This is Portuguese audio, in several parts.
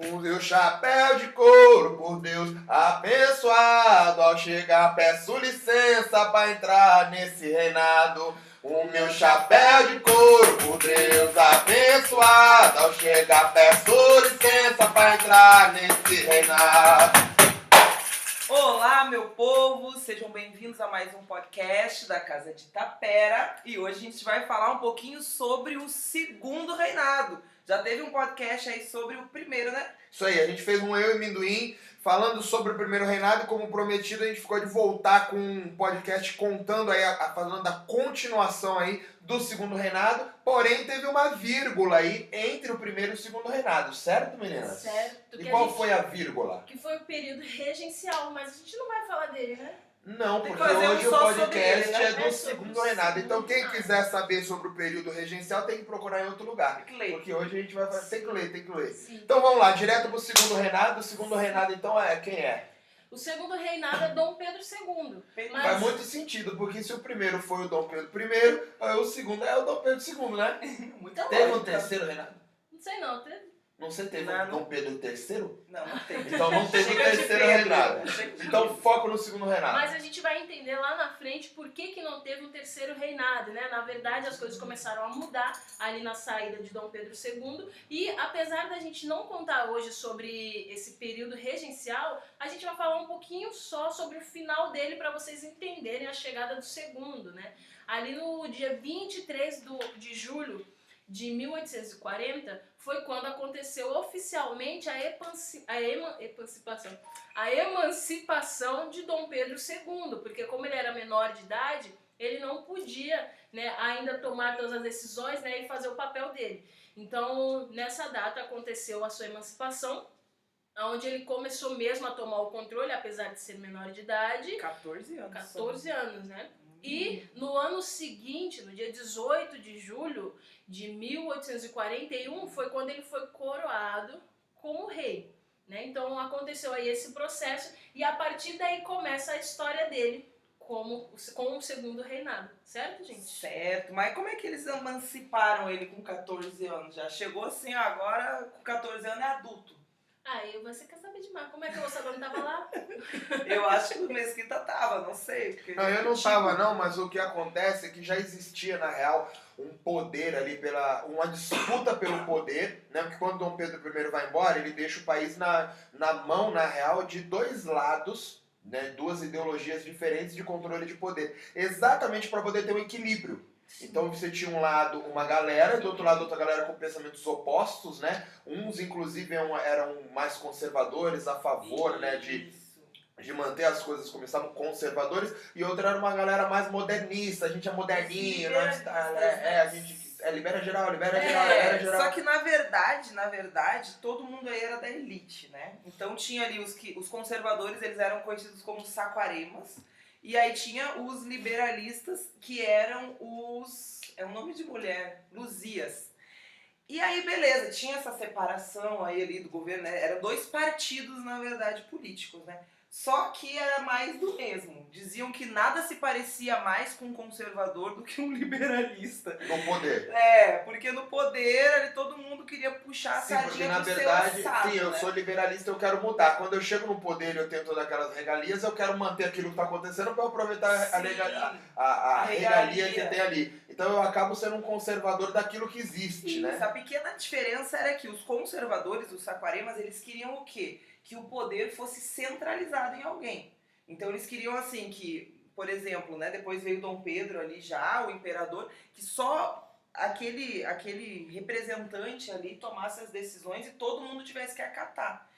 Com seu chapéu de couro, por Deus abençoado. Ao chegar, peço licença para entrar nesse reinado. O meu chapéu de couro, por Deus abençoado. Ao chegar, peço licença para entrar nesse reinado. Olá, meu povo, sejam bem-vindos a mais um podcast da Casa de Tapera. E hoje a gente vai falar um pouquinho sobre o segundo reinado. Já teve um podcast aí sobre o primeiro, né? Isso aí, a gente fez um Eu e Minduim falando sobre o primeiro reinado e como prometido a gente ficou de voltar com um podcast contando aí, a, a, falando da continuação aí do segundo reinado, porém teve uma vírgula aí entre o primeiro e o segundo reinado, certo meninas? Certo. E qual gente, foi a vírgula? Que foi o período regencial, mas a gente não vai falar dele, né? Não, porque hoje um o podcast ele, né? é do é segundo reinado. Então quem quiser saber sobre o período regencial tem que procurar em outro lugar. Tem que ler. Porque hoje a gente vai fazer. Tem que ler, tem que ler. Sim. Então vamos lá, direto pro segundo reinado. O segundo reinado, então, é quem é? O segundo reinado é Dom Pedro II. Mas... Faz muito sentido, porque se o primeiro foi o Dom Pedro I, o segundo é o Dom Pedro II, né? Muita Teve um terceiro reinado? Não sei não, teve. Não você teve não, Dom Pedro III? Não, não teve. Então não teve o terceiro reinado. Então foco no segundo reinado. Mas a gente vai entender lá na frente por que, que não teve um terceiro reinado, né? Na verdade, as coisas começaram a mudar ali na saída de Dom Pedro II. E apesar da gente não contar hoje sobre esse período regencial, a gente vai falar um pouquinho só sobre o final dele para vocês entenderem a chegada do segundo, né? Ali no dia 23 do, de julho de 1840 foi quando aconteceu oficialmente a, a eman emancipação, a emancipação de Dom Pedro II, porque como ele era menor de idade, ele não podia né, ainda tomar todas as decisões né, e fazer o papel dele. Então, nessa data aconteceu a sua emancipação, onde ele começou mesmo a tomar o controle, apesar de ser menor de idade. 14 anos. 14 só. anos, né? E no ano seguinte, no dia 18 de julho de 1841, foi quando ele foi coroado como rei. Né? Então aconteceu aí esse processo e a partir daí começa a história dele como, com o segundo reinado, certo, gente? Certo, mas como é que eles emanciparam ele com 14 anos? Já chegou assim, agora com 14 anos é adulto. Aí você quer saber demais. Como é que o Ossador não tava lá? eu acho que o Mesquita tava, não sei. Não, eu não tava não, mas o que acontece é que já existia, na real, um poder ali, pela uma disputa pelo poder, né? Porque quando Dom Pedro I vai embora, ele deixa o país na, na mão, na real, de dois lados, né? Duas ideologias diferentes de controle de poder. Exatamente para poder ter um equilíbrio. Então você tinha um lado uma galera, do outro lado outra galera com pensamentos opostos, né? Uns inclusive eram, mais conservadores, a favor, né, de de manter as coisas como estavam conservadores, e outra era uma galera mais modernista, a gente é moderninho, né? é, é, a gente é, libera geral, libera é, geral, libera geral. Só que na verdade, na verdade, todo mundo aí era da elite, né? Então tinha ali os que os conservadores, eles eram conhecidos como saquaremas, e aí tinha os liberalistas, que eram os. É um nome de mulher, Luzias. E aí, beleza, tinha essa separação aí ali do governo, né? Eram dois partidos, na verdade, políticos, né? Só que era mais do mesmo. Diziam que nada se parecia mais com um conservador do que um liberalista. No poder. É, porque no poder ali, todo mundo queria puxar a sim, porque na verdade, assado, sim, eu né? sou liberalista, eu quero mudar. Quando eu chego no poder e eu tenho todas aquelas regalias, eu quero manter aquilo que está acontecendo para aproveitar sim, a, regalia, a, a, a regalia. regalia que tem ali. Então eu acabo sendo um conservador daquilo que existe, Isso, né? A pequena diferença era que os conservadores, os saquaremas, eles queriam o quê? Que o poder fosse centralizado em alguém. Então eles queriam assim que, por exemplo, né, depois veio Dom Pedro ali já, o imperador, que só aquele aquele representante ali tomasse as decisões e todo mundo tivesse que acatar.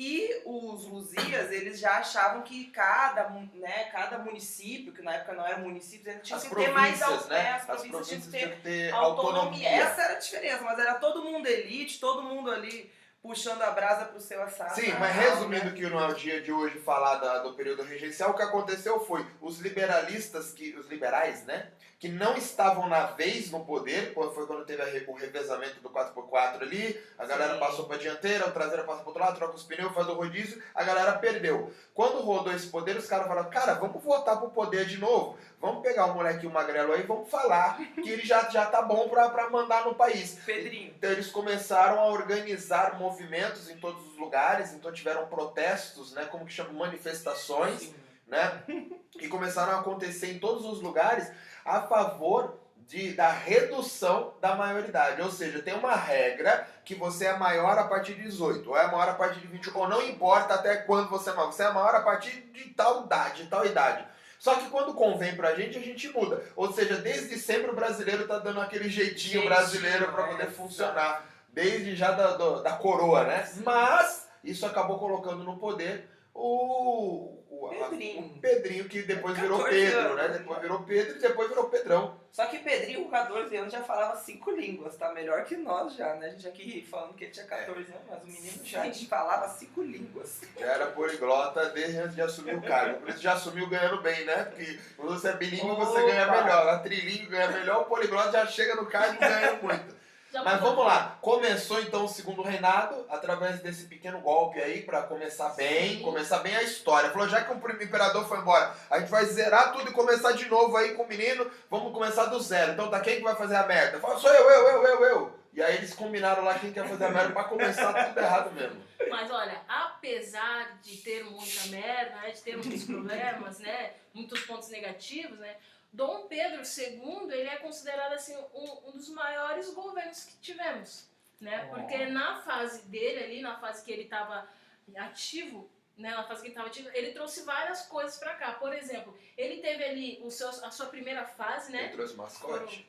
E os Luzias, eles já achavam que cada, né, cada município, que na época não era município, eles tinham que ter mais né? né? As províncias tinham que ter, ter autonomia. autonomia. Essa era a diferença, mas era todo mundo elite, todo mundo ali puxando a brasa pro seu assado. Sim, mas resumindo né? que não é o dia de hoje falar da, do período regencial, o que aconteceu foi os liberalistas, que os liberais, né, que não estavam na vez no poder, foi quando teve o revezamento do 4x4 ali, a galera Sim. passou para dianteira, a traseira passa para outro lado, troca os pneus, faz o rodízio, a galera perdeu. Quando rodou esse poder, os caras falaram, cara, vamos voltar pro poder de novo. Vamos pegar o molequinho magrelo aí, vamos falar que ele já, já tá bom pra mandar no país. Pedrinho. Então eles começaram a organizar movimentos em todos os lugares, então tiveram protestos, né, como que chama, manifestações, Sim. né, que começaram a acontecer em todos os lugares a favor de, da redução da maioridade. Ou seja, tem uma regra que você é maior a partir de 18, ou é maior a partir de 20, ou não importa até quando você é maior, você é maior a partir de tal idade, de tal idade. Só que quando convém pra gente, a gente muda. Ou seja, desde sempre o brasileiro tá dando aquele jeitinho Jeitinho, brasileiro para é, poder exato. funcionar. Desde já da, da coroa, né? Mas isso acabou colocando no poder o, o, a- Pedrinho. o Pedrinho, que depois virou 14 Pedro, anos, né? né? Depois virou Pedro e depois virou Pedrão. Só que Pedrinho, com 14 anos, já falava cinco línguas, tá? Melhor que nós já, né? A gente aqui falando que ele tinha 14 anos, mas o menino já falava cinco línguas. Já era poliglota desde antes de assumir o cargo. Por isso já assumiu ganhando bem, né? Porque quando você é bilíngue, você ganha melhor. A trilingue ganha melhor, o poliglota já chega no cargo e ganha muito. Já Mas mudou. vamos lá. Começou então o segundo reinado, através desse pequeno golpe aí, pra começar bem, Sim. começar bem a história. Falou, já que o primeiro imperador foi embora, a gente vai zerar tudo e começar de novo aí com o menino, vamos começar do zero. Então tá quem que vai fazer a merda? Fala, sou eu, eu, eu, eu, eu. E aí eles combinaram lá quem quer fazer a merda pra começar tudo errado mesmo. Mas olha, apesar de ter muita merda, né, de ter muitos problemas, né, muitos pontos negativos, né, Dom Pedro II ele é considerado assim um, um dos maiores governos que tivemos, né? Oh. Porque na fase dele ali, na fase que ele estava ativo, né, na fase que ele estava ativo, ele trouxe várias coisas para cá. Por exemplo, ele teve ali o seu, a sua primeira fase, né? trouxe mascote?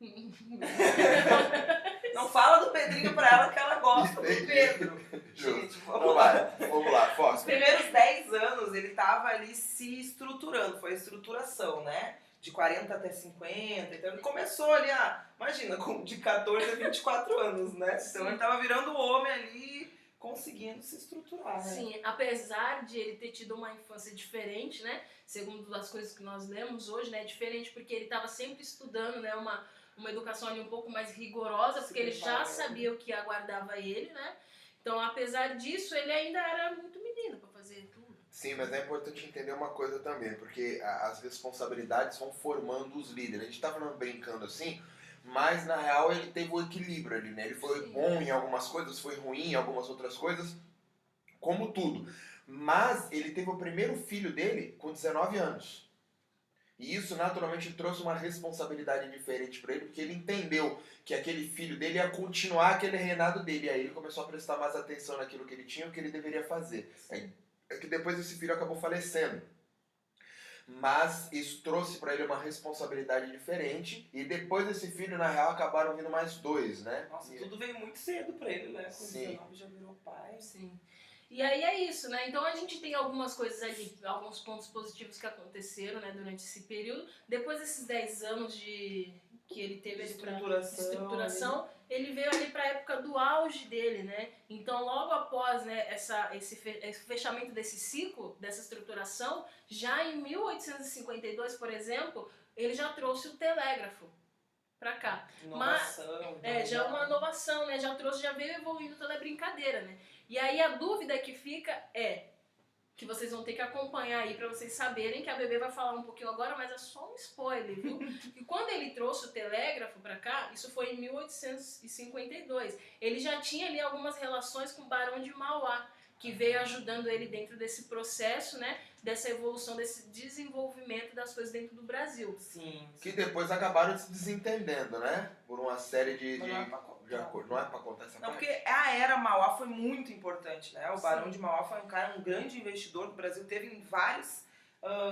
Não fala do Pedrinho pra ela que ela gosta do. Pedro. Gente, vamos lá. vamos lá, Os primeiros 10 anos ele tava ali se estruturando, foi a estruturação, né? De 40 até 50, então ele começou ali a, imagina, de 14 a 24 anos, né? Então ele tava virando homem ali, conseguindo se estruturar, né? Sim, apesar de ele ter tido uma infância diferente, né? Segundo as coisas que nós lemos hoje, né? Diferente porque ele estava sempre estudando, né? Uma, uma educação ali um pouco mais rigorosa, porque ele já sabia o que aguardava ele, né? Então, apesar disso, ele ainda era muito menino para fazer tudo. Sim, mas é importante entender uma coisa também, porque as responsabilidades vão formando os líderes. A gente tá falando brincando assim, mas na real ele teve o equilíbrio ali, né? Ele foi Sim. bom em algumas coisas, foi ruim em algumas outras coisas, como tudo. Mas ele teve o primeiro filho dele com 19 anos. E isso naturalmente trouxe uma responsabilidade diferente para ele, porque ele entendeu que aquele filho dele ia continuar aquele reinado dele. E aí ele começou a prestar mais atenção naquilo que ele tinha, o que ele deveria fazer. Aí é que depois esse filho acabou falecendo. Mas isso trouxe para ele uma responsabilidade diferente. E depois desse filho, na real, acabaram vindo mais dois, né? Nossa, E- tudo veio muito cedo pra ele, né? Com Sim. 19 já virou pai. Sim. E aí é isso, né? Então a gente tem algumas coisas ali, alguns pontos positivos que aconteceram, né, durante esse período. Depois desses 10 anos de que ele teve ali pra Estruturação. estruturação, ele veio ali para a época do auge dele, né? Então, logo após né, essa, esse, fe- esse fechamento desse ciclo, dessa estruturação, já em 1852, por exemplo, ele já trouxe o telégrafo para cá. Inovação. É, já é uma inovação, né? Já trouxe, já veio evoluindo toda a brincadeira, né? E aí a dúvida que fica é que vocês vão ter que acompanhar aí para vocês saberem que a bebê vai falar um pouquinho agora, mas é só um spoiler, viu? e quando ele trouxe o telégrafo para cá, isso foi em 1852. Ele já tinha ali algumas relações com o Barão de Mauá, que veio ajudando ele dentro desse processo, né? Dessa evolução, desse desenvolvimento das coisas dentro do Brasil. Sim. Que depois acabaram se desentendendo, né? Por uma série de. Mas de, não é pra contar. de acordo. Não é pra contar essa Não, parte? porque a era Mauá foi muito importante, né? O Sim. Barão de Mauá foi um cara, um grande investidor que o Brasil teve em vários,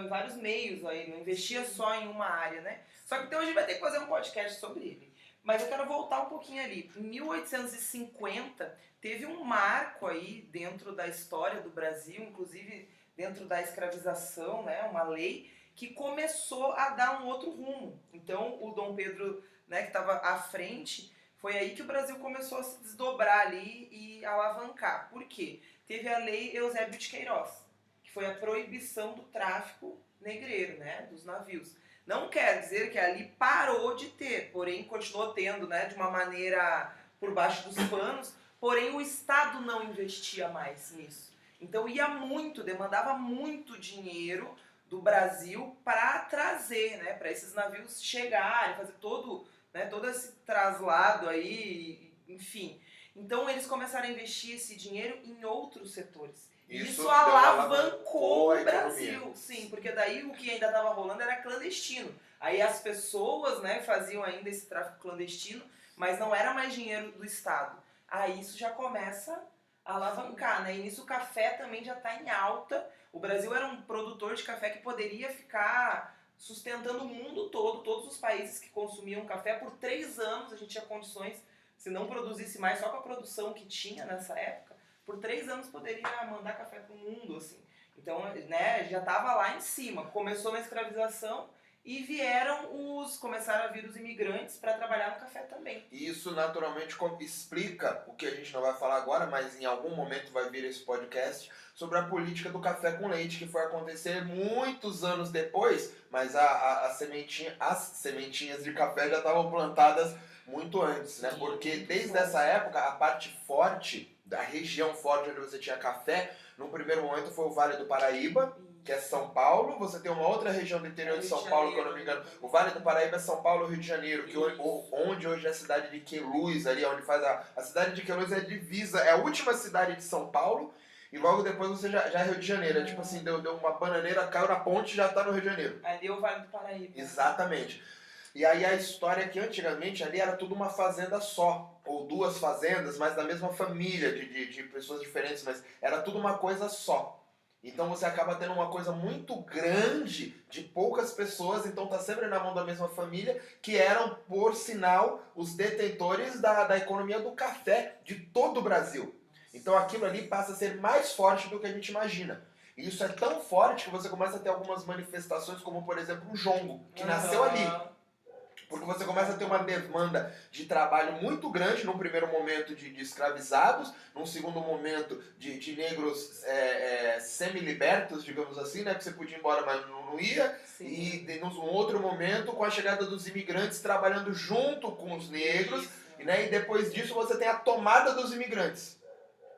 em vários meios aí, não investia só em uma área, né? Só que então a gente vai ter que fazer um podcast sobre ele. Mas eu quero voltar um pouquinho ali. Em 1850, teve um marco aí dentro da história do Brasil, inclusive dentro da escravização, né? Uma lei que começou a dar um outro rumo. Então, o Dom Pedro, né, que estava à frente, foi aí que o Brasil começou a se desdobrar ali e alavancar. Por quê? Teve a lei Eusébio de Queiroz, que foi a proibição do tráfico negreiro, né, dos navios. Não quer dizer que ali parou de ter, porém continuou tendo, né, de uma maneira por baixo dos panos, porém o Estado não investia mais nisso. Então ia muito, demandava muito dinheiro do Brasil para trazer, né, para esses navios chegarem, fazer todo, né, todo esse traslado aí, enfim. Então eles começaram a investir esse dinheiro em outros setores. Isso Isso, alavancou o. Brasil. Sim, porque daí o que ainda estava rolando era clandestino. Aí as pessoas né, faziam ainda esse tráfico clandestino, mas não era mais dinheiro do Estado. Aí isso já começa alavancar, né? E nisso o café também já está em alta. O Brasil era um produtor de café que poderia ficar sustentando o mundo todo, todos os países que consumiam café por três anos. A gente tinha condições, se não produzisse mais, só com a produção que tinha nessa época, por três anos poderia mandar café para o mundo, assim. Então, né, já estava lá em cima. Começou na escravização e vieram os, começaram a vir os imigrantes para trabalhar no café também. E isso naturalmente explica o que a gente não vai falar agora, mas em algum momento vai vir esse podcast sobre a política do café com leite, que foi acontecer muitos anos depois, mas a, a, a sementinha, as sementinhas de café já estavam plantadas muito antes, né? Porque desde essa época, a parte forte, da região forte onde você tinha café, no primeiro momento foi o Vale do Paraíba, que é São Paulo, você tem uma outra região do interior de Rio São de Paulo, que eu não me engano, o Vale do Paraíba é São Paulo, Rio de Janeiro, que ho- Isso. o- onde hoje é a cidade de Queluz, ali onde faz a, a cidade de Queluz é a divisa, é a última cidade de São Paulo, e logo depois você já, já é Rio de Janeiro, é tipo assim, deu, deu uma bananeira, caiu na ponte e já tá no Rio de Janeiro. Ali é o Vale do Paraíba. Exatamente. E aí a história é que antigamente ali era tudo uma fazenda só, ou duas fazendas, mas da mesma família, de, de, de pessoas diferentes, mas era tudo uma coisa só. Então você acaba tendo uma coisa muito grande de poucas pessoas, então tá sempre na mão da mesma família, que eram, por sinal, os detentores da, da economia do café de todo o Brasil. Então aquilo ali passa a ser mais forte do que a gente imagina. E isso é tão forte que você começa a ter algumas manifestações, como por exemplo o jongo, que nasceu ali. Porque você começa a ter uma demanda de trabalho muito grande, num primeiro momento de, de escravizados, num segundo momento de, de negros é, é, semi-libertos, digamos assim, né? Que você podia ir embora, mas não, não ia. Sim. E de- num outro momento, com a chegada dos imigrantes trabalhando junto com os negros, Isso. né? E depois disso você tem a tomada dos imigrantes.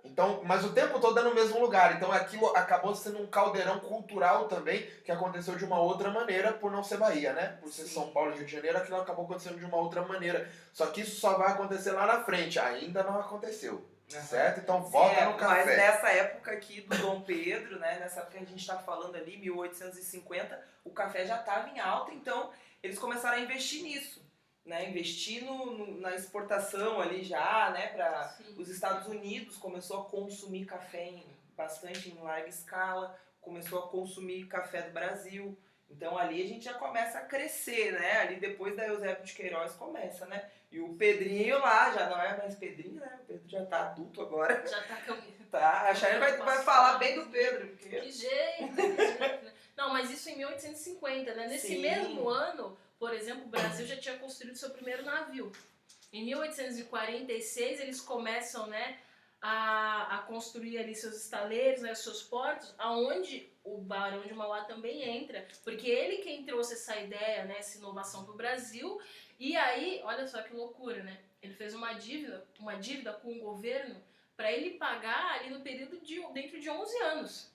Então, mas o tempo todo é no mesmo lugar. Então aquilo acabou sendo um caldeirão cultural também, que aconteceu de uma outra maneira por não ser Bahia, né? Por ser Sim. São Paulo e Rio de Janeiro, aquilo acabou acontecendo de uma outra maneira. Só que isso só vai acontecer lá na frente. Ainda não aconteceu. Aham. Certo? Então volta É, no Mas café. nessa época aqui do Dom Pedro, né, nessa época que a gente está falando ali, 1850, o café já estava em alta, então eles começaram a investir nisso. Né, investir no, no- na exportação ali já, né, para os Estados Unidos começou a consumir café em, bastante em larga escala, começou a consumir café do Brasil. Então ali a gente já começa a crescer, né? Ali depois da Eusébio de Queiroz começa, né? E o Pedrinho lá, já não é mais Pedrinho, né? O Pedro já tá adulto agora. Já tá caminhando. Tá, a Chayane vai, vai falar bem do Pedro, porque... Que jeito, que jeito. né? Não, mas isso em 1850, né? Nesse Sim. mesmo ano, por exemplo, o Brasil já tinha construído seu primeiro navio. Em 1846 eles começam, né, a, a construir ali seus estaleiros, né, seus portos, aonde o Barão de Mauá também entra, porque ele quem trouxe essa ideia, né, essa inovação para o Brasil. E aí, olha só que loucura, né? Ele fez uma dívida, uma dívida com o governo para ele pagar ali no período de dentro de 11 anos.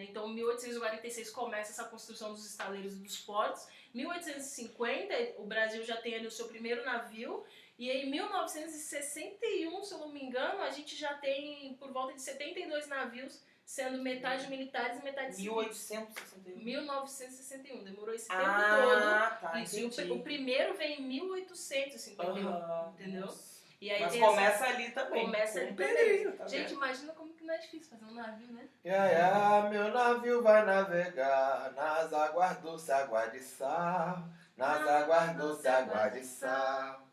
Né? Então, em 1846 começa essa construção dos estaleiros e dos portos. 1850 o Brasil já tem ali o seu primeiro navio e em 1961, se eu não me engano, a gente já tem por volta de 72 navios, sendo metade militares e metade civis. 1861. 1961, demorou esse tempo Ah, tá, todo. Isso, e o, entendi. o primeiro vem em 1851. Aham, entendeu? nossa. E aí Mas começa ali também. Começa com ali Pedrinho, tá essa... Gente, imagina como que não é difícil fazer um navio, né? Ya, ya, meu navio vai navegar nas águas doces, água de sal. Nas águas doces, água de sal.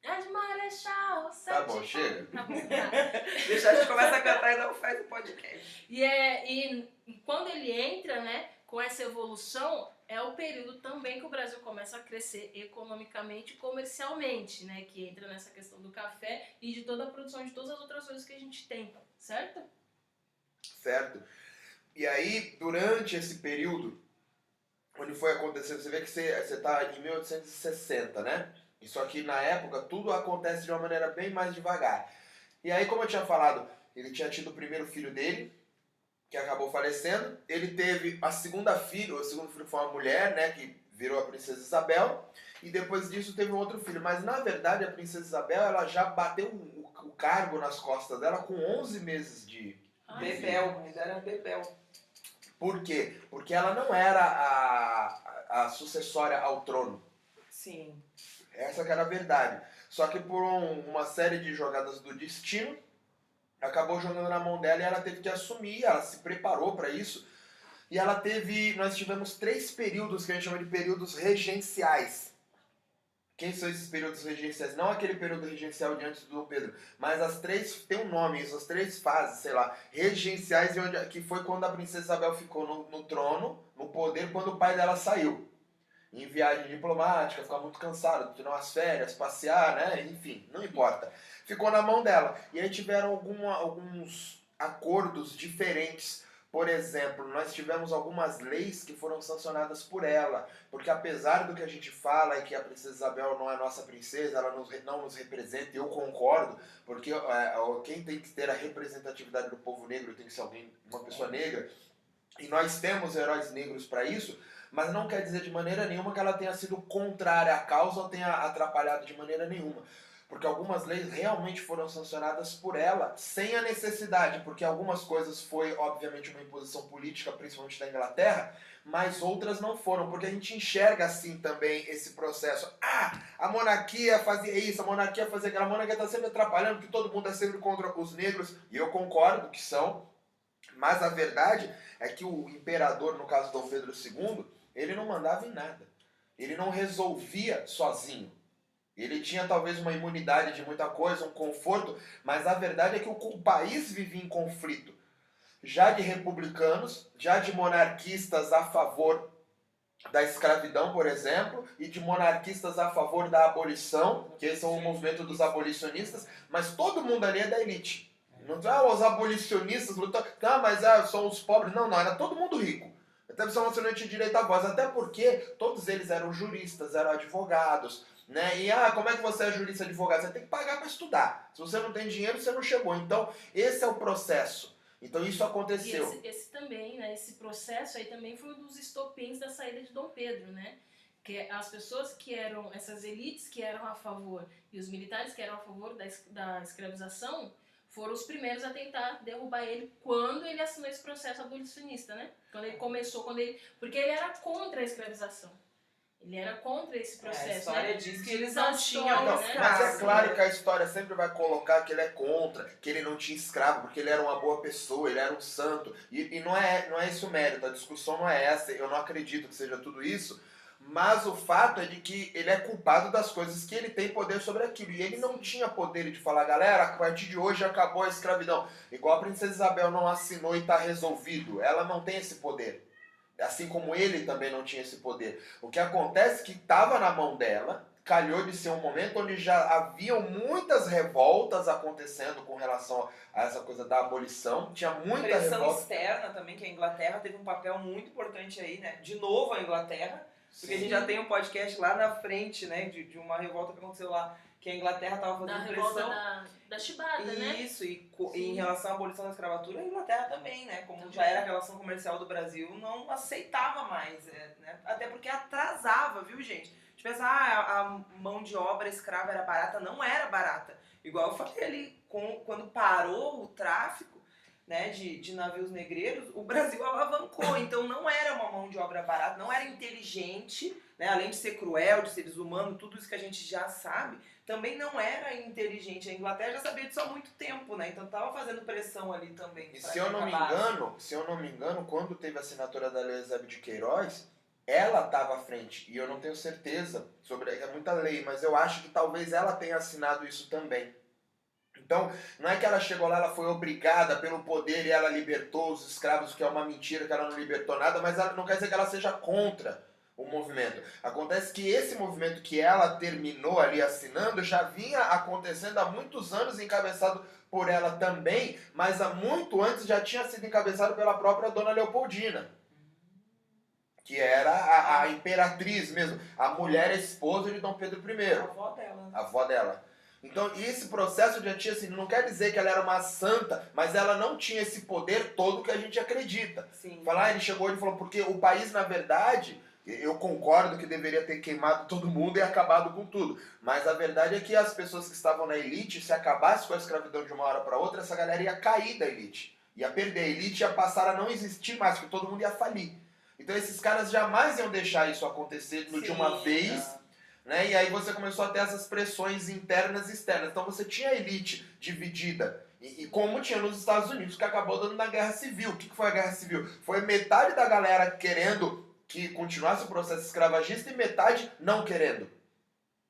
É de Marechal, Tá bom, chega. Tá bom, tá. Deixa a gente começa a cantar e não faz o podcast. E, é, e quando ele entra, né, com essa evolução, é o período também que o Brasil começa a crescer economicamente e comercialmente, né, que entra nessa questão do café e de toda a produção de todas as outras coisas que a gente tem, certo? Certo? E aí, durante esse período, onde foi acontecendo, você vê que você, você tá em 1860, né? Isso aqui, na época, tudo acontece de uma maneira bem mais devagar. E aí, como eu tinha falado, ele tinha tido o primeiro filho dele, que acabou falecendo. Ele teve a segunda filha, o segundo filho foi uma mulher, né, que virou a princesa Isabel, e depois disso teve um outro filho. Mas na verdade a princesa Isabel ela já bateu o, o cargo nas costas dela com 11 meses de. Bebel, ainda era Bebel. Por quê? Porque ela não era a, a sucessória ao trono. Sim. Essa que era a verdade. Só que por um- uma série de jogadas do destino, acabou jogando na mão dela e ela teve que assumir, ela se preparou para isso. E ela teve, nós tivemos três períodos que a gente chama de períodos regenciais. Quem são esses períodos regenciais? Não aquele período regencial de antes do Dom Pedro, mas as três, tem um nome, isso, as três fases, sei lá, regenciais, e onde, que foi quando a princesa Isabel ficou no, no trono, no poder, quando o pai dela saiu em viagem diplomática, ficar muito cansado, tirar umas férias, passear, né? Enfim, não importa. Ficou na mão dela. E aí tiveram alguma, alguns acordos diferentes. Por exemplo, nós tivemos algumas leis que foram sancionadas por ela, porque apesar do que a gente fala e que a princesa Isabel não é nossa princesa, ela não nos representa, eu concordo, porque é, quem tem que ter a representatividade do povo negro tem que ser alguém, uma pessoa negra, e nós temos heróis negros para isso, mas não quer dizer de maneira nenhuma que ela tenha sido contrária à causa ou tenha atrapalhado de maneira nenhuma. Porque algumas leis realmente foram sancionadas por ela sem a necessidade, porque algumas coisas foi, obviamente, uma imposição política, principalmente da Inglaterra, mas outras não foram, porque a gente enxerga assim também esse processo. Ah, a monarquia fazia isso, a monarquia fazia aquilo, a monarquia está sempre atrapalhando, que todo mundo é sempre contra os negros, e eu concordo que são, mas a verdade é que o imperador, no caso Dom Pedro II, ele não mandava em nada. Ele não resolvia sozinho. Ele tinha talvez uma imunidade de muita coisa, um conforto, mas a verdade é que o, país vivia em conflito. Já de republicanos, já de monarquistas a favor da escravidão, por exemplo, e de monarquistas a favor da abolição, que esse é o movimento dos abolicionistas, mas todo mundo ali é da elite. Não ah, os abolicionistas lutam, ah, mas ah, são os pobres. Não, não, era todo mundo rico. Até você não tinha direito à voz, até porque todos eles eram juristas, eram advogados, né? E ah, como é que você é jurista advogado? Você tem que pagar para estudar. Se você não tem dinheiro, você não chegou. Então, esse é o processo. Então isso aconteceu. esse, esse também, né, esse processo aí também foi um dos estopins da saída de Dom Pedro, né? Que as pessoas que eram, essas elites que eram a favor e os militares que eram a favor da, da escravização foram os primeiros a tentar derrubar ele quando ele assinou esse processo abolicionista, né? Quando ele começou, quando ele, porque ele era contra a escravização. Ele era contra esse É, a processo, história né? diz que eles não tinham história, Não, né? mas é claro que a história sempre vai colocar que ele é contra, que ele não tinha escravo, porque ele era uma boa pessoa, ele era um santo. E, e não, é, não é esse o mérito, a discussão não é essa, eu não acredito que seja tudo isso. Mas o fato é de que ele é culpado das coisas que ele tem poder sobre aquilo. E ele não tinha poder de falar, galera, a partir de hoje acabou a escravidão. Igual a princesa Isabel não assinou e está resolvido. Ela não tem esse poder. Assim como ele também não tinha esse poder. O que acontece é que estava na mão dela, calhou de ser um momento onde já haviam muitas revoltas acontecendo com relação a essa coisa da abolição. Tinha muita Pressão revolta. externa também, que a Inglaterra teve um papel muito importante aí, né? De novo a Inglaterra, porque a gente já tem um podcast lá na frente, né? De, de uma revolta que aconteceu lá, que a Inglaterra tava Da fazendo revolta pressão. da, da chibata, né? Isso, e, e em relação à abolição da escravatura, a Inglaterra também, né? Como já era a relação comercial do Brasil, não aceitava mais, é, né? Até porque atrasava, viu, gente? A gente pensa, ah, a a mão de obra escrava era barata, não era barata. Igual eu falei ali, com, quando parou o tráfico né, de, de navios negreiros, o Brasil alavancou. Então não era uma mão de obra barata, não era inteligente, né, além de ser cruel, de ser desumano, tudo isso que a gente já sabe, também não era inteligente. A Inglaterra já sabia disso há muito tempo, né? Então tava fazendo pressão ali também. E se eu não me engano, se eu não me engano, quando teve a assinatura da Lei Eusébio de Queiroz, ela estava à frente. E eu não tenho certeza sobre. É muita lei, mas eu acho que talvez ela tenha assinado isso também. Então, não é que ela chegou lá, ela foi obrigada pelo poder e ela libertou os escravos, que é uma mentira, que ela não libertou nada, mas ela, não quer dizer que ela seja contra o movimento. Acontece que esse movimento que ela terminou ali assinando já vinha acontecendo há muitos anos, encabeçado por ela também, mas há muito antes já tinha sido encabeçado pela própria Dona Leopoldina, que era a, a imperatriz mesmo, a mulher esposa de Dom Pedro A I, avó dela. a avó dela. Então, esse processo tinha assim, não quer dizer que ela era uma santa, mas ela não tinha esse poder todo que a gente acredita. Sim. Falar, ele chegou e falou, porque o país, na verdade, Eu concordo que deveria ter queimado todo mundo e acabado com tudo. Mas a verdade é que as pessoas que estavam na elite, se acabasse com a escravidão de uma hora para outra, essa galera ia cair da elite. Ia perder. A elite ia passar a não existir mais, porque todo mundo ia falir. Então esses caras jamais iam deixar isso acontecer de Sim, uma vez. Né? E aí você começou a ter essas pressões internas e externas. Então você tinha a elite dividida. E, e como tinha nos Estados Unidos, que acabou dando na Guerra Civil. O que, que foi a Guerra Civil? Foi metade da galera querendo que continuasse o processo escravagista e metade não querendo.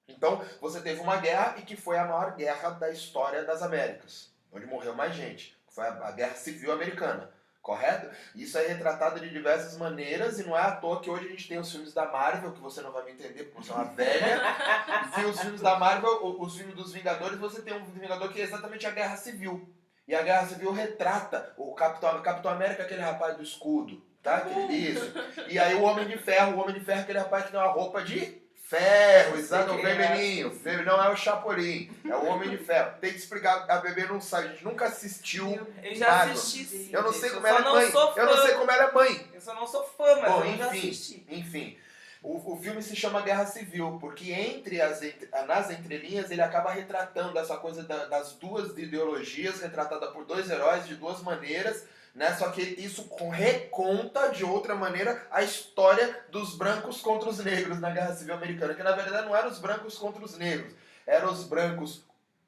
Então você teve uma guerra e que foi a maior guerra da história das Américas, onde morreu mais gente. Foi a, a Guerra Civil Americana. Correto? Isso é retratado de diversas maneiras e não é à toa que hoje a gente tem os filmes da Marvel, que você não vai me entender porque você é uma velha. e os filmes da Marvel, os filmes dos Vingadores, você tem um Vingador que é exatamente a Guerra Civil. E a Guerra Civil retrata o Capitão, Capitão América, aquele rapaz do escudo, tá? Aquele, isso. E aí o Homem de Ferro, o Homem de Ferro, aquele rapaz que tem uma roupa de ferro, exato, o é. vermelhinho. Vermelho Não é o Chapolin, é o Homem de Ferro. Tem que explicar, a bebê não sabe, a gente nunca assistiu. Eu já assisti sim. Eu não sei como ela é mãe. Eu não sei como ela é mãe. Eu só não sou fã, mas Bom, eu já enfim, assisti. enfim. O, o filme se chama Guerra Civil, porque entre as, entre- nas entrelinhas ele acaba retratando essa coisa da- das duas ideologias, retratada por dois heróis de duas maneiras, né? Só que isso reconta de outra maneira a história dos brancos contra os negros na Guerra Civil Americana, que na verdade não eram os brancos contra os negros, eram os brancos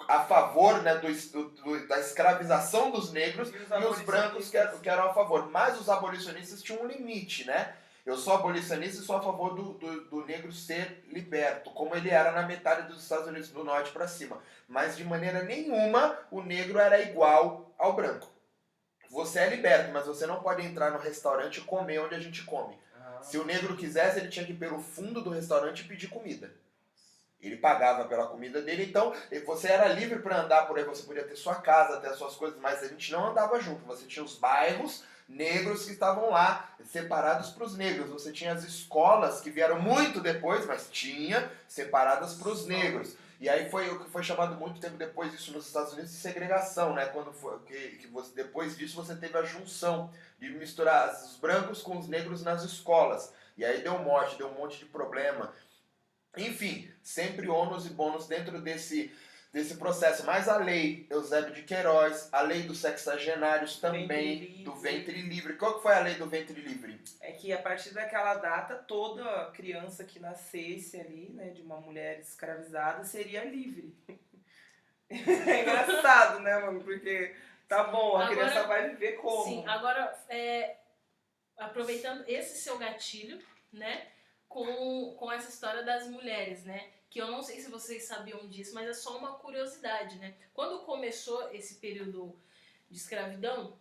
a favor né, do, do- da escravização dos negros e os brancos que eram, que eram a favor. Mas os abolicionistas tinham um limite, né? Eu sou abolicionista e sou a favor do, do, do negro ser liberto, como ele era na metade dos Estados Unidos do Norte para cima. Mas de maneira nenhuma o negro era igual ao branco. Você é liberto, mas você não pode entrar no restaurante e comer onde a gente come. Ah. Se o negro quisesse, ele tinha que ir pelo fundo do restaurante e pedir comida. Ele pagava pela comida dele, então você era livre para andar por aí, você podia ter sua casa, ter as suas coisas, mas a gente não andava junto. Você tinha os bairros negros que estavam lá, separados para os negros. Você tinha as escolas que vieram muito depois, mas tinha separadas para os negros. E aí foi o que foi chamado muito tempo depois disso nos Estados Unidos de segregação, né? Quando foi, que, que você, depois disso você teve a junção de misturar os brancos com os negros nas escolas. E aí deu morte, deu um monte de problema. Enfim, sempre ônus e bônus dentro desse, desse processo. Mas a lei Eusébio de Queiroz, a lei dos sexagenários também, Ventre do ventre livre. Qual que foi a lei do ventre livre? É que a partir daquela data, toda criança que nascesse ali, né, de uma mulher escravizada, seria livre. É engraçado, né, mano? Porque tá bom, a Agora- criança vai viver como? Sim, agora, é, aproveitando esse seu gatilho, né, com, com essa história das mulheres, né, que eu não sei se vocês sabiam disso, mas é só uma curiosidade, né. Quando começou esse período de escravidão,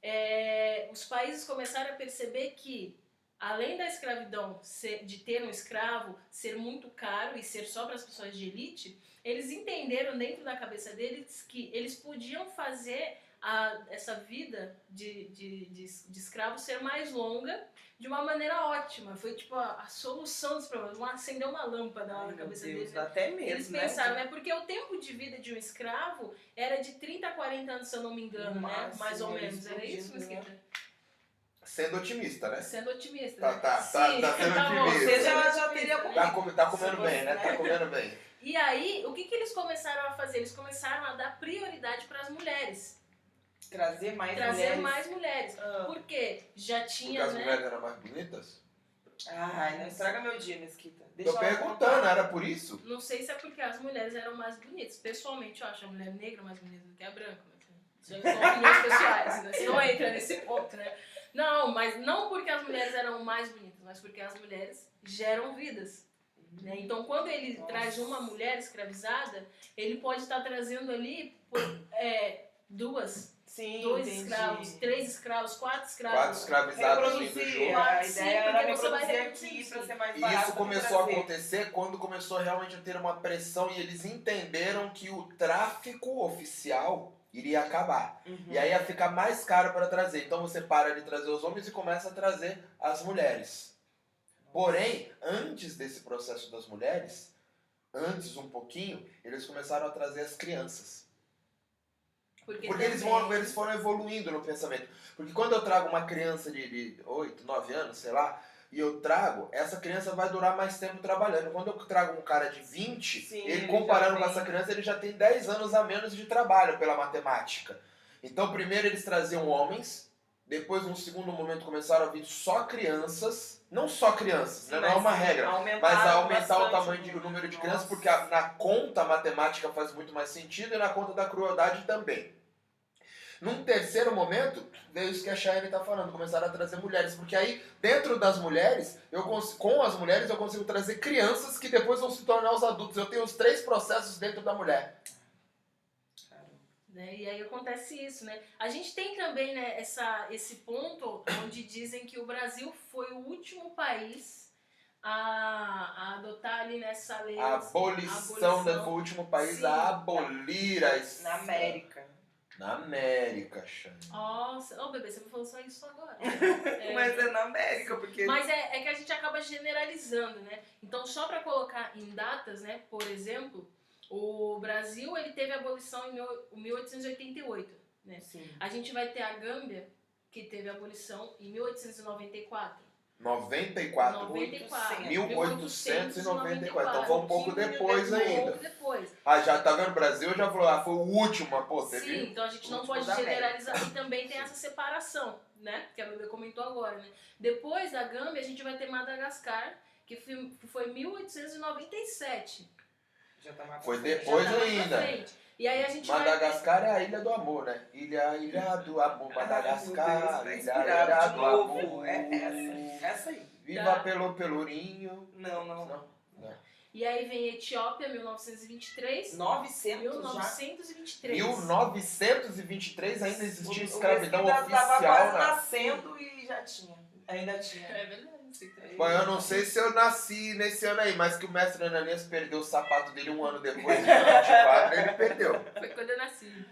é, os países começaram a perceber que, além da escravidão ser, de ter um escravo ser muito caro e ser só para as pessoas de elite, eles entenderam dentro da cabeça deles que eles podiam fazer a, essa vida de, de, de, de escravo ser mais longa de uma maneira ótima. Foi tipo a, a solução dos problemas. Um, acendeu uma lâmpada lá Ai, na cabeça Deus, deles. até medo, Eles né? pensaram, né? Porque o tempo de vida de um escravo era de 30 a 40 anos, se eu não me engano, No né? máximo, Mais ou menos. Era isso, podiam, Mesquita? Sendo otimista, né? Sendo otimista. Tá, né? tá, tá, Sim, tá sendo bom, otimista. sendo Você já- teria né? Tá, com- tá comendo bem, né? Tá comendo bem. E aí, o que, que eles começaram a fazer? Eles começaram a dar prioridade para as mulheres. Trazer mais trazer mulheres. mais mulheres. Ah. Porque já Porque tinha, as né? mulheres eram mais bonitas? Ai, não estraga meu dia, Mesquita. Deixa Tô perguntando, contar. era por isso? Não sei se é porque as mulheres eram mais bonitas. Pessoalmente, eu acho a mulher negra mais bonita do que a branca. Já são opiniões pessoais, né? Você não entra nesse ponto, né? Não, mas não porque as mulheres eram mais bonitas, mas porque as mulheres geram vidas. Né? Então, quando ele Nossa. traz uma mulher escravizada, ele pode estar trazendo ali por, é, duas, Sim, dois entendi. escravos, três escravos, quatro escravos. Quatro escravizados vindo Reproduzir. junto. A Sim, ideia era reproduzir aqui sim. ser mais E barato. isso do começou a acontecer quando começou realmente a ter uma pressão e eles entenderam que o tráfico oficial iria acabar. Uhum. E aí ia ficar mais caro para trazer. Então você para de trazer os homens e começa a trazer as mulheres. Porém, antes desse processo das mulheres, antes um pouquinho, eles começaram a trazer as crianças. Porque, Porque eles, vão, eles foram evoluindo no pensamento. Porque quando eu trago uma criança de, de 8, 9 anos, sei lá, e eu trago, essa criança vai durar mais tempo trabalhando. Quando eu trago um cara de 20, Sim, ele comparando com essa criança, ele já tem 10 anos a menos de trabalho pela matemática. Então, primeiro eles traziam homens, depois, num segundo momento, começaram a vir só crianças. Não só crianças, né? não é uma regra. Mas a aumentar o tamanho de o número de crianças, Nossa. porque a- na conta a matemática faz muito mais sentido e na conta da crueldade também. Num terceiro momento, veio isso que a Cheyenne está falando, começaram a trazer mulheres, porque aí, dentro das mulheres, eu com as mulheres, eu consigo trazer crianças que depois vão se tornar os adultos. Eu tenho os três processos dentro da mulher. Né? E aí acontece isso, né? A gente tem também né, essa, esse ponto onde dizem que o Brasil foi o último país a, a adotar ali nessa lei. A abolição, abolição. né, foi o último país Sim. a abolir a es- Na América. Na América, Cheyenne. Nossa, ô bebê, você me falou só isso agora. É, Mas é na América, porque. Mas é, é que a gente acaba generalizando, né? Então, só para colocar em datas, né? Por exemplo, o Brasil ele teve a abolição em mil- 1888. Né? Sim. A gente vai ter a Gâmbia, que teve a abolição em 1894. 94. 94. 1894. Então foi um pouco depois ainda. depois. Ah, já tá vendo? O Brasil já falou, ah, foi o último, mas, pô, você Sim, então a gente não pode generalizar. E também tem essa separação, né? Que a Bebê comentou agora, né? Depois da Gâmbia, a gente vai ter Madagascar, que foi, foi 1897. Já tá Foi depois Já tá ainda. E aí a gente vai. Madagascar é a ilha do amor, né? Ilha, ilha do amor, Madagascar, Ai, meu Deus, ilha, ilha do novo. amor. É essa. Essa aí. Viva Tá. pelo pelourinho. Não, não. Não, não. E aí vem Etiópia, 1923. 900 já. 1923. 1923 ainda existia O- escravidão Mesquita Tava oficial quase na... nascendo e já tinha. Ainda tinha. É verdade. Bom, eu não sei se eu nasci nesse ano aí, mas que o mestre Ananias perdeu o sapato dele um ano depois de 24, ele perdeu. Foi quando eu nasci.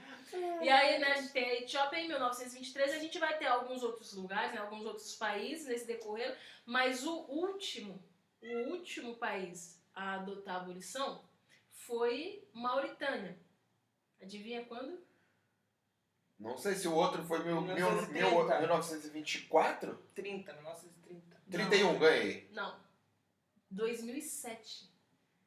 E aí, né, a gente tem a Etiópia em 1923, a gente vai ter alguns outros lugares, né, alguns outros países nesse decorrer, mas o último, o último país a adotar a abolição foi Mauritânia. Adivinha quando? Não sei se o outro foi mil, mil, 1930. mil, 1924? 30, 1930. 31, ganhei. Não. 2007.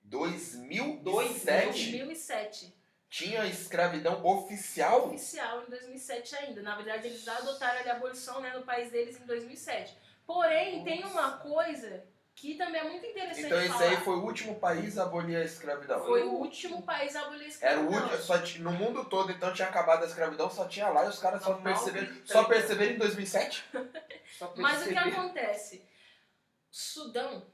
2007? 2007. Tinha escravidão oficial? Oficial em 2007 ainda. Na verdade, eles adotaram a abolição né, no país deles em 2007. Porém, tem uma coisa que também é muito interessante Então esse falar. aí foi o último país a abolir a escravidão. Foi o último país a abolir a Era o escravidão. último, só tinha- no mundo todo então tinha acabado a escravidão, só tinha lá e os caras só perceberam, Mauritânia. só perceberam em 2007? Só Mas o que acontece? Sudão,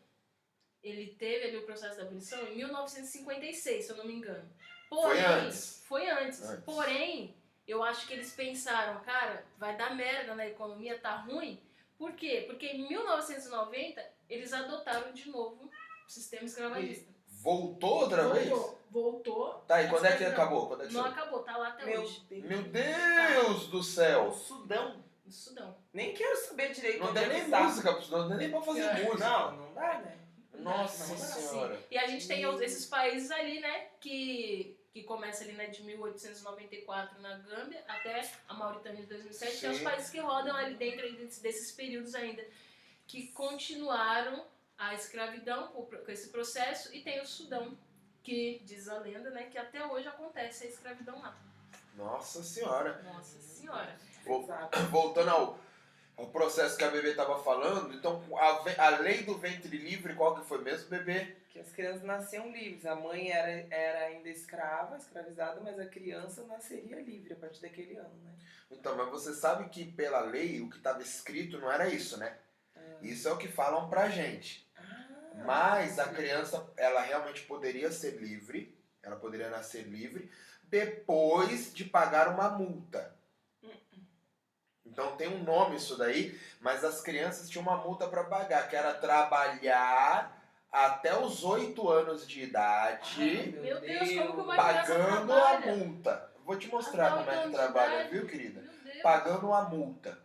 ele teve ali o processo da abolição em 1956, se eu não me engano. Foi antes. Foi antes. Antes. Porém, eu acho que eles pensaram, cara, vai dar merda na economia, tá ruim. Por quê? Porque em 1990 eles adotaram de novo o sistema escravagista. Voltou outra vez? Voltou. Voltou. Tá, e quando é que acabou? Quando é que Não acabou, tá lá até Meu hoje. Deus. Meu Deus do céu! O Sudão. No Sudão. Nem quero saber direito Não onde tem é nem tá. música, não tem nem pra fazer música. Não, não dá, né? Nossa Não dá, senhora. E a gente tem os- esses países ali, né, que, que começa ali, né, de 1894 na Gâmbia até a Mauritânia de 2007. Tem os Sim. países que rodam ali dentro desses, períodos ainda, que continuaram a escravidão com com esse processo. E tem o Sudão, que diz a lenda, né, que até hoje acontece a escravidão lá. Nossa senhora. Nossa Senhora. Exato. Voltando ao, ao processo que a bebê tava falando, então a, a lei do ventre livre, qual que foi mesmo, bebê? Que as crianças nasciam livres. A mãe era, era ainda escrava, escravizada, mas a criança nasceria livre a partir daquele ano, né? Então, mas você sabe que pela lei o que estava escrito não era isso, né? Isso é o que falam pra gente. Ah, Mas a criança, ela realmente poderia ser livre, ela poderia nascer livre, depois de pagar uma multa. Então tem um nome isso daí, mas as crianças tinham uma multa para pagar, que era trabalhar até os 8 anos de idade, Ai, Meu Deus, como que uma pagando a multa. Vou te mostrar Até como é que trabalha, viu, querida? Pagando a multa.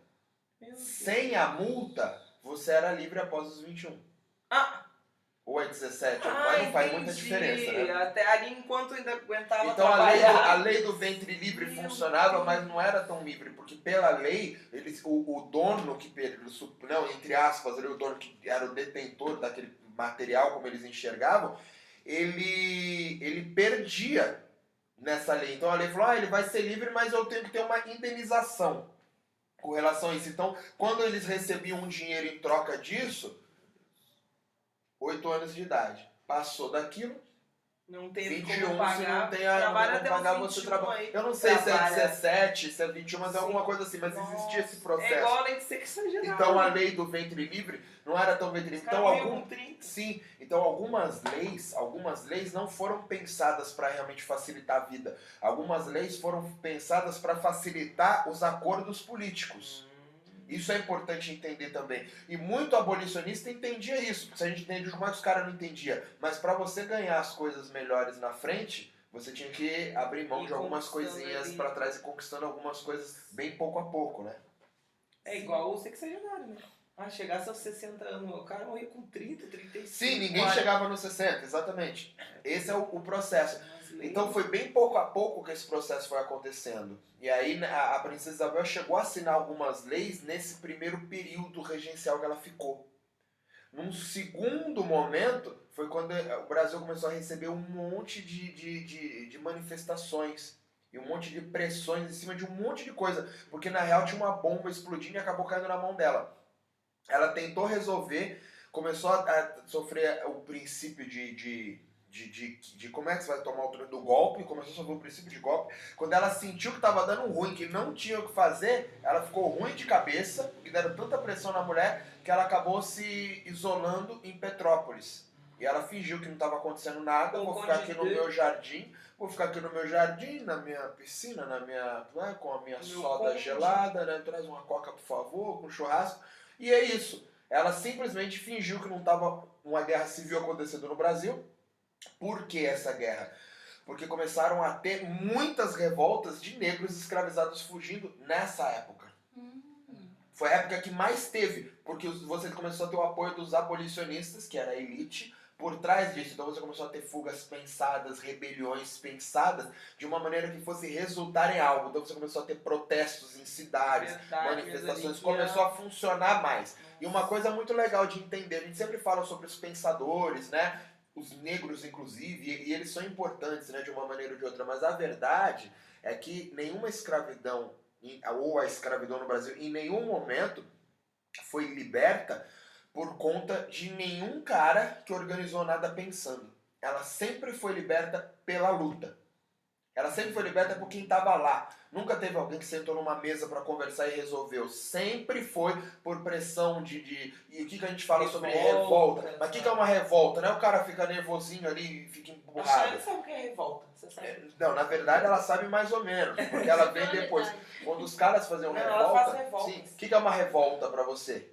Sem a multa, você era livre após os 21. Ou é 17? Ah, não faz entendi. muita diferença, né? Até ali enquanto ainda aguentava Então a lei, do, a lei do ventre livre Meu funcionava, Deus. mas não era tão livre, porque pela lei, eles, o, o dono que, não, entre aspas, ali, o dono que era o detentor daquele material, como eles enxergavam, ele, ele perdia nessa lei. Então a lei falou, ah, ele vai ser livre, mas eu tenho que ter uma indenização com relação a isso. Então, quando eles recebiam um dinheiro em troca disso, 8 anos de idade. Passou daquilo, Não teve 21, como pagar. se não tem a, trabalha não tem pagar, você 21 trabalha. Eu não sei se é trabalha. 17, se é 21, mas é alguma coisa assim, mas existia esse É processo. igual a lei de sexagenário. Então a lei do ventre livre não era tão ventre livre. Então, algum, com 30. sim, então algumas leis, algumas leis não foram pensadas para realmente facilitar a vida. Algumas leis foram pensadas para facilitar os acordos políticos. Isso é importante entender também. E muito abolicionista entendia isso. Porque se a gente entende como é que os caras não entendiam. Mas para você ganhar as coisas melhores na frente, você tinha que abrir mão Ir de algumas coisinhas para trás e conquistando algumas coisas bem pouco a pouco, né? É igual o sexagenário, né? Ah, chegasse aos 60 anos, o cara morria com 30, 35. Sim, ninguém 40. chegava nos 60, exatamente. Esse é o, o processo. Então foi bem pouco a pouco que esse processo foi acontecendo. E aí né, a, a princesa Isabel chegou a assinar algumas leis nesse primeiro período regencial que ela ficou. Num segundo momento, foi quando o Brasil começou a receber um monte de, de, de, de manifestações e um monte de pressões em cima de um monte de coisa. Porque na real tinha uma bomba explodindo e acabou caindo na mão dela. Ela tentou resolver, começou a, sofrer o princípio de, de, de, de, de como é que você vai tomar o controle do golpe, começou a sofrer o princípio de golpe. Quando ela sentiu que estava dando ruim, que não tinha o que fazer, ela ficou ruim de cabeça, que deram tanta pressão na mulher, que ela acabou se isolando em Petrópolis. E ela fingiu que não estava acontecendo nada, Com vou ficar aqui no meu jardim, vou ficar aqui no meu jardim, na minha piscina, na minha, né, com a minha Meu soda Conde. gelada, né, traz uma coca por favor, com churrasco. E é isso. Ela simplesmente fingiu que não estava uma guerra civil acontecendo no Brasil. Por que essa guerra? Porque começaram a ter muitas revoltas de negros escravizados fugindo nessa época. Hum. Foi a época que mais teve, porque você começou a ter o apoio dos abolicionistas, que era a elite, por trás disso. Então você começou a ter fugas pensadas, rebeliões pensadas, de uma maneira que fosse resultar em algo. Então você começou a ter protestos em cidades, Verdade, manifestações, começou a funcionar mais. E uma coisa muito legal de entender, a gente sempre fala sobre os pensadores, né? Os negros, inclusive, e, eles são importantes, né, de uma maneira ou de outra, mas a verdade é que nenhuma escravidão, ou a escravidão no Brasil, em nenhum momento foi liberta por conta de nenhum cara que organizou nada pensando. Ela sempre foi liberta pela luta. Ela sempre foi liberta por quem estava lá. Nunca teve alguém que sentou numa mesa para conversar e resolveu. Sempre foi por pressão de. de e o que, que a gente fala sobre Revolta, revolta? Mas o que, que é uma revolta? Não é o cara fica nervosinho ali e fica emburrado. Chayane sabe o que é revolta, você sabe? É, Não, na verdade ela sabe mais ou menos, porque ela vem a depois. Quando os caras faziam Não, ela revolta. faz revoltas. sim, o que, que é uma revolta pra você?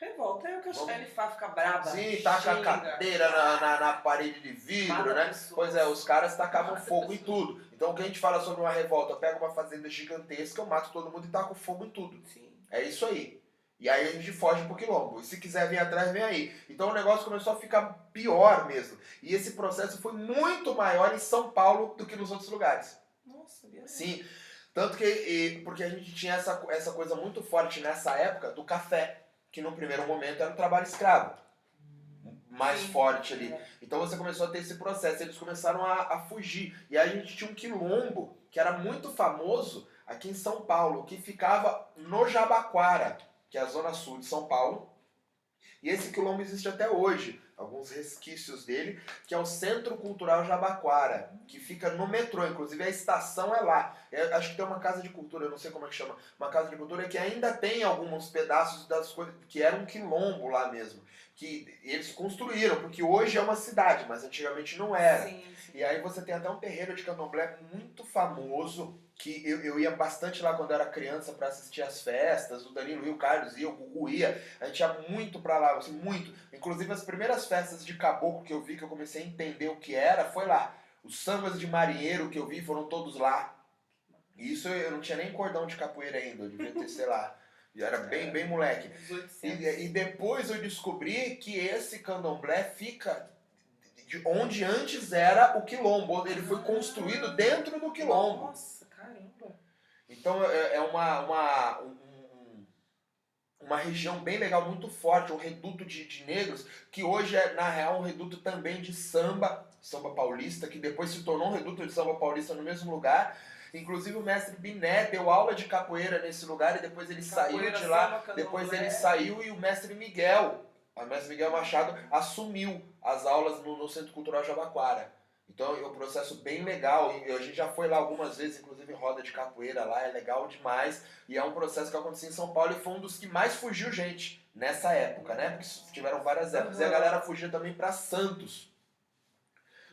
Revolta é o que a Vamos. Chayane faz, fica braba. Sim, taca a cadeira na, na, na parede de vidro, né? pessoas. Pois é, os caras tacavam Mata fogo em pessoas. tudo. Então o que a gente fala sobre uma revolta? Pega uma fazenda gigantesca, eu mato todo mundo e taco fogo em tudo. Sim. É isso aí. E aí a gente foge pro quilombo. E se quiser vir atrás, vem aí. Então o negócio começou a ficar pior mesmo. E esse processo foi muito maior em São Paulo do que nos outros lugares. Nossa, não. Sim. Tanto que, porque a gente tinha essa, essa coisa muito forte nessa época do café, que no primeiro momento era o trabalho escravo. Mais forte ali. É. Então você começou a ter esse processo, eles começaram a, a fugir. E aí a gente tinha um quilombo que era muito famoso aqui em São Paulo, que ficava no Jabaquara, que é a zona sul de São Paulo. E esse quilombo existe até hoje, alguns resquícios dele, que é o Centro Cultural Jabaquara, que fica no metrô, inclusive a estação é lá. É, acho que tem uma casa de cultura, eu não sei como é que chama, uma casa de cultura que ainda tem alguns pedaços das coisas que era um quilombo lá mesmo, que eles construíram, porque hoje é uma cidade, mas antigamente não era. Sim, sim. E aí você tem até um terreiro de candomblé muito famoso, que eu, eu ia bastante lá quando era criança para assistir as festas, o Danilo ia, o Carlos ia, o Gugu ia, a gente ia muito pra lá, assim, muito. Inclusive as primeiras festas de caboclo que eu vi, que eu comecei a entender o que era, foi lá. Os sambas de marinheiro que eu vi foram todos lá. E isso eu não tinha nem cordão de capoeira ainda, eu devia ter, sei lá, eu era bem, bem moleque. 1800. E, e depois eu descobri que esse candomblé fica de onde antes era o quilombo. Ele foi construído dentro do quilombo. Nossa. Então é é uma, uma, um- um- uma região bem legal, muito forte, um reduto de, de negros, que hoje é, na real, um reduto também de samba, samba paulista, que depois se tornou um reduto de samba paulista no mesmo lugar. Inclusive o mestre Biné deu aula de capoeira nesse lugar e depois ele saiu Capoeira, de lá. Depois ele saiu e o mestre Miguel, o mestre Miguel Machado, assumiu as aulas no, no Centro Cultural Jabaquara. Então é um processo bem legal. E a gente já foi lá algumas vezes, inclusive roda de capoeira lá, é legal demais. E é um processo que aconteceu em São Paulo e foi um dos que mais fugiu gente nessa época, né? Porque tiveram várias épocas. E a galera fugia também para Santos.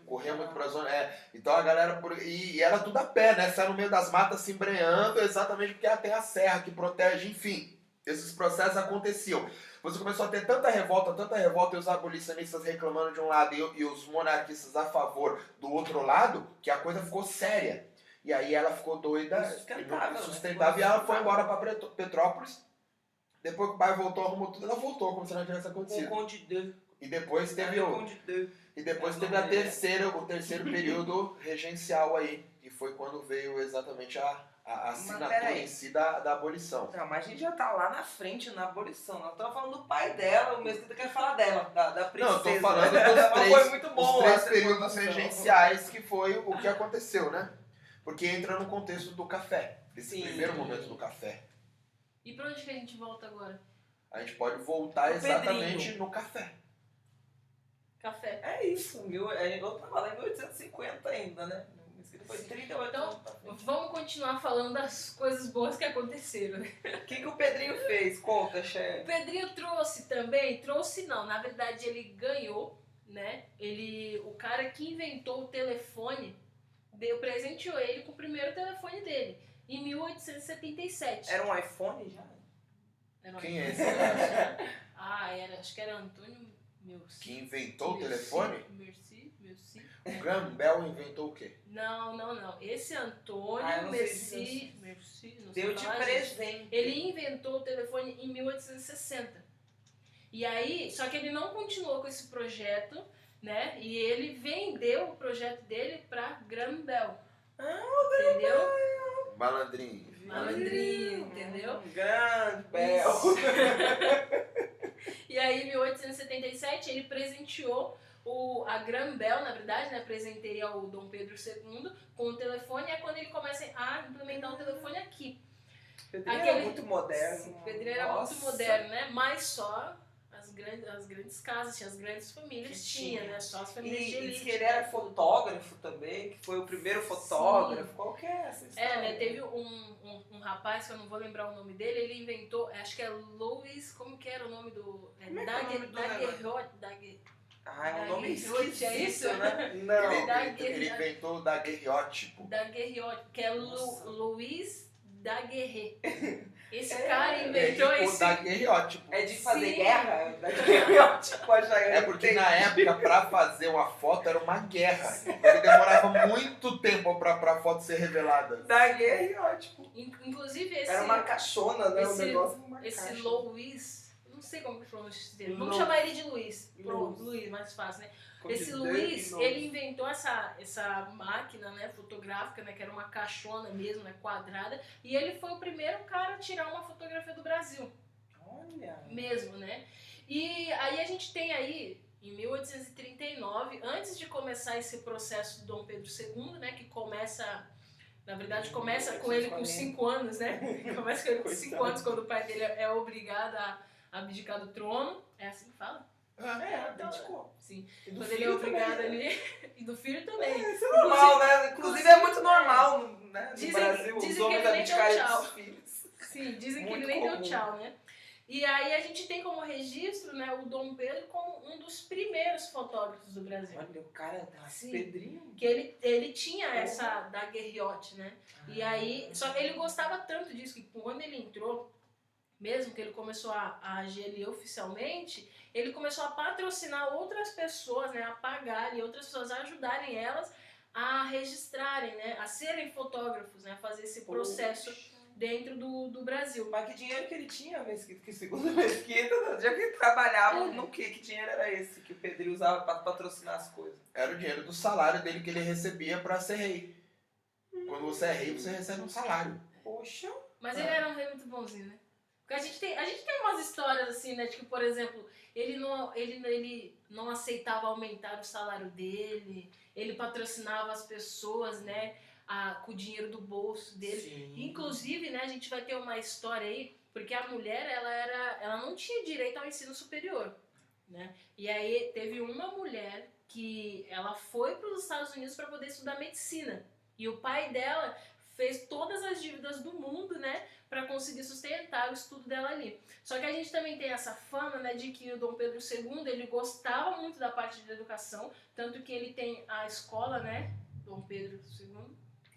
Corria muito pra zona. É, então a galera. por- E, e era tudo a pé, né? Sai no meio das matas se embreando, exatamente porque ela tem a serra que protege, enfim. Esses processos aconteciam. Você começou a ter tanta revolta, tanta revolta, e os abolicionistas reclamando de um lado e, e os monarquistas a favor do outro lado, que a coisa ficou séria. E aí ela ficou doida, Insustentável, né? sustentável, e ela foi embora para Petrópolis. Depois que o pai voltou, arrumou tudo, ela voltou como se não tivesse Com o acontecido. Conde de E depois teve o de e depois teve a terceira, o terceiro período regencial aí, que foi quando veio exatamente a, a assinatura em si da, da abolição. Não, mas a gente já tá lá na frente na abolição. Nós estamos falando do pai dela, o Mesquita quer falar dela, da, da Não, princesa. eu tô falando Mas dos foi três, muito os bom três essa períodos regenciais que foi o que aconteceu, né? Porque entra no contexto do café, desse Sim. primeiro momento do café. E pra onde que a gente volta agora? A gente pode voltar O exatamente Pedrinho. no café. Café. É isso, mil, é, eu tava lá em 1850 ainda, né? O foi 38 Então. Vamos continuar falando das coisas boas que aconteceram. né? O que, que o Pedrinho fez? Conta, O chefe. Pedrinho trouxe também, trouxe não, na verdade ele ganhou, né? Ele, o cara que inventou o telefone, deu presenteou ele com o primeiro telefone dele, em 1877. Era um iPhone já? Era um- Quem é esse cara? Ah, era, acho que era Antônio Merci. Que inventou o telefone? Merci, Merci. O Graham Bell inventou o quê? Não, não, não. Esse Antônio Ah, eu não sei Merci, não Deu de falar, gente. presente. Ele inventou o telefone em 1860. E aí, só que ele não continuou com esse projeto, né? E ele vendeu o projeto dele para Graham Bell. Ah, entendeu? Malandrinho. Malandrinho, entendeu? Grande, Bel. E aí, em 1877, ele presenteou o, a Graham Bell, na verdade, né? Presenteia o Dom Pedro II com o telefone. E é quando ele começa a implementar o telefone aqui. Pedrinho Aquele- era muito moderno. Sim, Pedreiro era muito moderno, né? Mas só as grandes, as grandes casas, tinha as grandes famílias, tinha, tinha. né? Só as E, famílias de e elite. diz que ele né? era fotógrafo também, que foi o primeiro fotógrafo. Qual que é essa história? É, né? Teve um, um, um rapaz, que eu não vou lembrar o nome dele, ele inventou, acho que é Louis, como que era o nome do... É, Como é que é Ah, é um nome esquisito, é isso? né? Ele, Não. Daguerre- ele inventou o daguerreótipo. Daguerreote, que é Lu. Louis Daguerre. Esse É, cara É inventou tipo o esse... daguerreótipo. É de fazer Sim. guerra? Daquele tipo, a É porque na época, pra fazer uma foto, era uma guerra. Ele demorava muito tempo pra, pra foto ser revelada. Da guerra, tipo, In- Inclusive esse... era uma caixona, né? o esse- negócio era uma Esse caixa. Não sei como que pronuncia esse termo. Vamos Lu- chamar ele de Luiz. Pronto, Luiz. Luiz, mais fácil, né? Como Esse Luiz, ele inventou essa, essa máquina, né, fotográfica, né, que era uma caixona mesmo, né, quadrada, e ele foi o primeiro cara a tirar uma fotografia do Brasil, Olha. mesmo, né? E aí a gente tem aí, em 1839, antes de começar esse processo do Dom Pedro II, né, que começa... Na verdade, começa com ele com 5 anos, né? Começa com ele com 5 Coitado. anos, quando o pai dele é obrigado a abdicar do trono. É assim que fala? É, abdicou. Sim. E do Quando ele é filho obrigado também. ali. E do filho também. É, isso é normal, né? Inclusive é muito normal no, né, no Dizem- Brasil, dizem os que homens ele nem abdicarem deu tchau. dos filhos. Sim, dizem que Muito ele nem deu comum. tchau, né? E aí a gente tem como registro né, o Dom Pedro como um dos primeiros fotógrafos do Brasil. Olha, o cara tá Sim. Pedrinho. Que ele, ele tinha essa da guerriote, né? E aí, só que ele gostava tanto disso que quando ele entrou, mesmo que ele começou a, a agir ali oficialmente, ele começou a patrocinar outras pessoas, né, a pagarem outras pessoas, a ajudarem elas a registrarem, né, a serem fotógrafos, né, a fazer esse processo dentro do, do Brasil. Mas que dinheiro que ele tinha, Mesquita? Que segundo a Mesquita, no dia que ele trabalhava, É. no que? Que dinheiro era esse que o Pedrinho usava pra patrocinar as coisas? Era o dinheiro do salário dele que ele recebia pra ser rei. Quando você é rei, você recebe um salário. Poxa. Mas É. ele era um rei muito bonzinho, né? Porque a gente tem, a gente tem umas histórias assim, né? De que, por exemplo, ele não, ele, ele não aceitava aumentar o salário dele, ele patrocinava as pessoas, né? A, com o dinheiro do bolso dele. Sim. Inclusive, né, a gente vai ter uma história aí, porque a mulher, ela era, ela não tinha direito ao ensino superior, né? E aí teve uma mulher que ela foi para os Estados Unidos para poder estudar medicina. E o pai dela fez todas as dívidas do mundo, né, para conseguir sustentar o estudo dela ali. Só que a gente também tem essa fama, né, de que o Dom Pedro II, ele gostava muito da parte de educação, tanto que ele tem a escola, né, Dom Pedro II,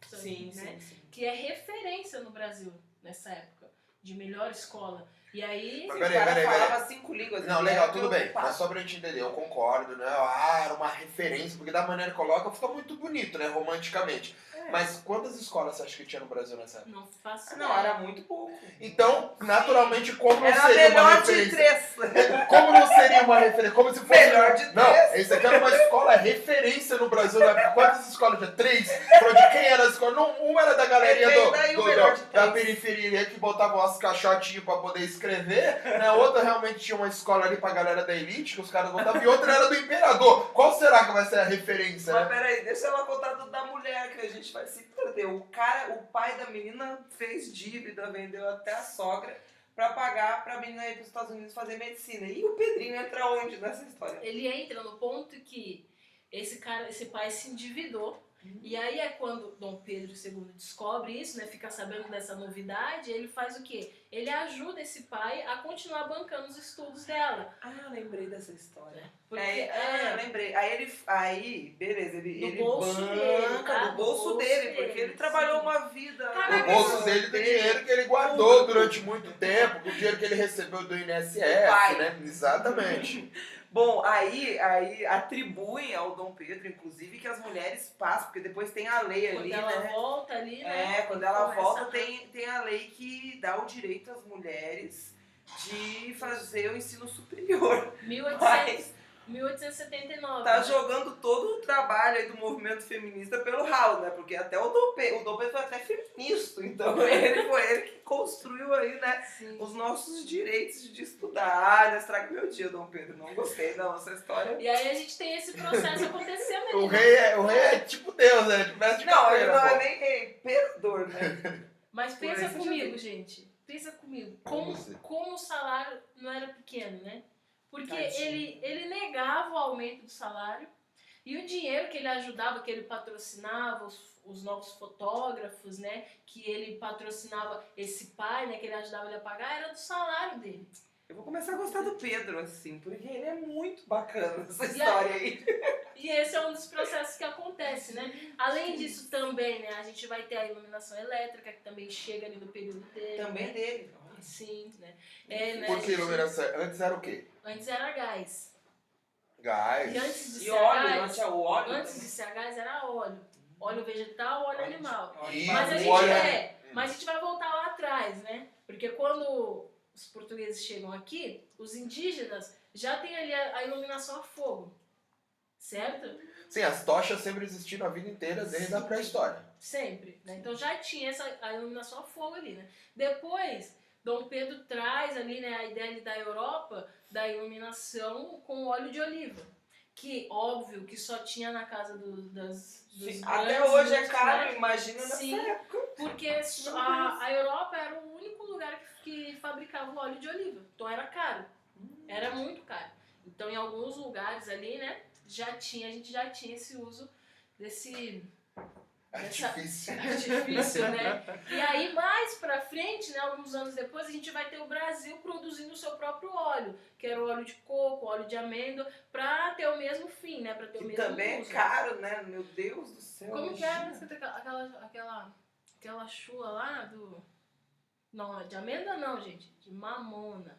Sim, né, sim, sim. que é referência no Brasil nessa época, de melhor escola. E aí, Mas o peraí, cara peraí, peraí. falava cinco línguas. Não, legal, tudo bem. Mas só pra gente entender, eu concordo, né? Ah, era uma referência, porque da maneira que coloca fica muito bonito, né? Romanticamente. Mas quantas escolas você acha que tinha no Brasil nessa época? não faço Não, era muito pouco. Então, naturalmente, como não Era seria uma melhor de referência? três. Como não seria uma referência? Como se fosse. Melhor de Não, três. esse aqui era uma escola referência no Brasil na época. Quantas escolas tinha? Três? Falou de quem era a escola? Não, uma era da galerinha do, daí o do- melhor do- de da três. periferia que botava umas caixotinhos pra poder escrever. Né? Outra realmente tinha uma escola ali pra galera da elite, que os caras botavam. E outra era do imperador. Qual será que vai ser a referência, Mas né? peraí, deixa ela contar do da mulher que a gente vai se perder. O cara, o pai da menina fez dívida, vendeu até a sogra pra pagar pra menina ir pros Estados Unidos fazer medicina. E o Pedrinho entra onde nessa história? Ele entra no ponto que esse cara, esse pai se endividou. Uhum. E aí é quando Dom Pedro II descobre isso, né? Fica sabendo dessa novidade, ele faz o quê? Ele ajuda esse pai a continuar bancando os estudos dela. Ah, lembrei dessa história. Porque, É, ah, é, lembrei. Aí ele. Aí, beleza, ele, Do ele bolso banca dele, tá? do Do bolso bolso dele, dele, porque ele sim. trabalhou uma vida. Caraca, O bolso dele do dinheiro que ele guardou durante muito tempo, o dinheiro que ele recebeu do INSS, pai. né? Exatamente. Bom, aí, aí atribuem ao Dom Pedro, inclusive, que as mulheres passam, porque depois tem a lei quando ali, ela né? volta ali, né? É, quando ela começa volta, tem, tem a lei que dá o direito às mulheres de fazer o ensino superior. 1800, Mas 1879. tá né? jogando todo o trabalho aí do movimento feminista pelo ralo, né? Porque até o Dom Pedro, o Dom Pedro foi até feminista, então ele foi ele que construiu aí, né? Sim. Os nossos direitos de estudar. Ah, não estraga meu dia, Dom Pedro. Não gostei, não, essa história. E aí a gente tem esse processo acontecendo ali. O né? rei é, o rei é tipo Deus, né? Tipo Não, ele não é nem rei, imperador, né? Mas pensa comigo, gente. Pensa comigo. Como como o salário não era pequeno, né? Porque Tadinho. ele, ele negava o aumento do salário e o dinheiro que ele ajudava, que ele patrocinava os, os novos fotógrafos, né? Que ele patrocinava esse pai, né? Que ele ajudava ele a pagar, era do salário dele. Eu vou começar a gostar do Pedro, assim, porque ele é muito bacana essa E história aí. E esse é um dos processos que acontece, né? Além disso também, né? A gente vai ter a iluminação elétrica, que também chega ali no período dele. Também né? dele. Sim, né? É, né, Por que gente? iluminação? Antes era o quê? Antes era gás. Gás. E antes de E ser óleo, gás, tinha o óleo antes de ser a gás era óleo. Óleo vegetal, óleo animal. Óleo Mas a gente óleo é, mas a gente vai voltar lá atrás, né? Porque quando os portugueses chegam aqui, os indígenas já têm ali a, a iluminação a fogo. Certo? Sim, as tochas sempre existiram a vida inteira, desde a pré-história. Sempre. Né? Então já tinha essa a iluminação a fogo ali, né? Depois, Dom Pedro traz ali né, a ideia da Europa da iluminação com óleo de oliva. Que, óbvio, que só tinha na casa do- das, dos Sim, Até hoje é caro, né? imagina nessa Sim. época. Porque a, a Europa era o único lugar que, que fabricava o óleo de oliva. Então era caro. Era muito caro. Então em alguns lugares ali, né, já tinha, a gente já tinha esse uso desse É difícil. artifício, né? E aí mais pra frente, né, alguns anos depois, a gente vai ter o Brasil produzindo o seu próprio óleo, que era o óleo de coco, óleo de amêndoa, pra ter o mesmo fim, né, pra ter o mesmo também é uso. caro, né? Meu Deus do céu. Como que era imagina. aquela, aquela, aquela, chua lá do... Não, de amêndoa não, gente. De mamona.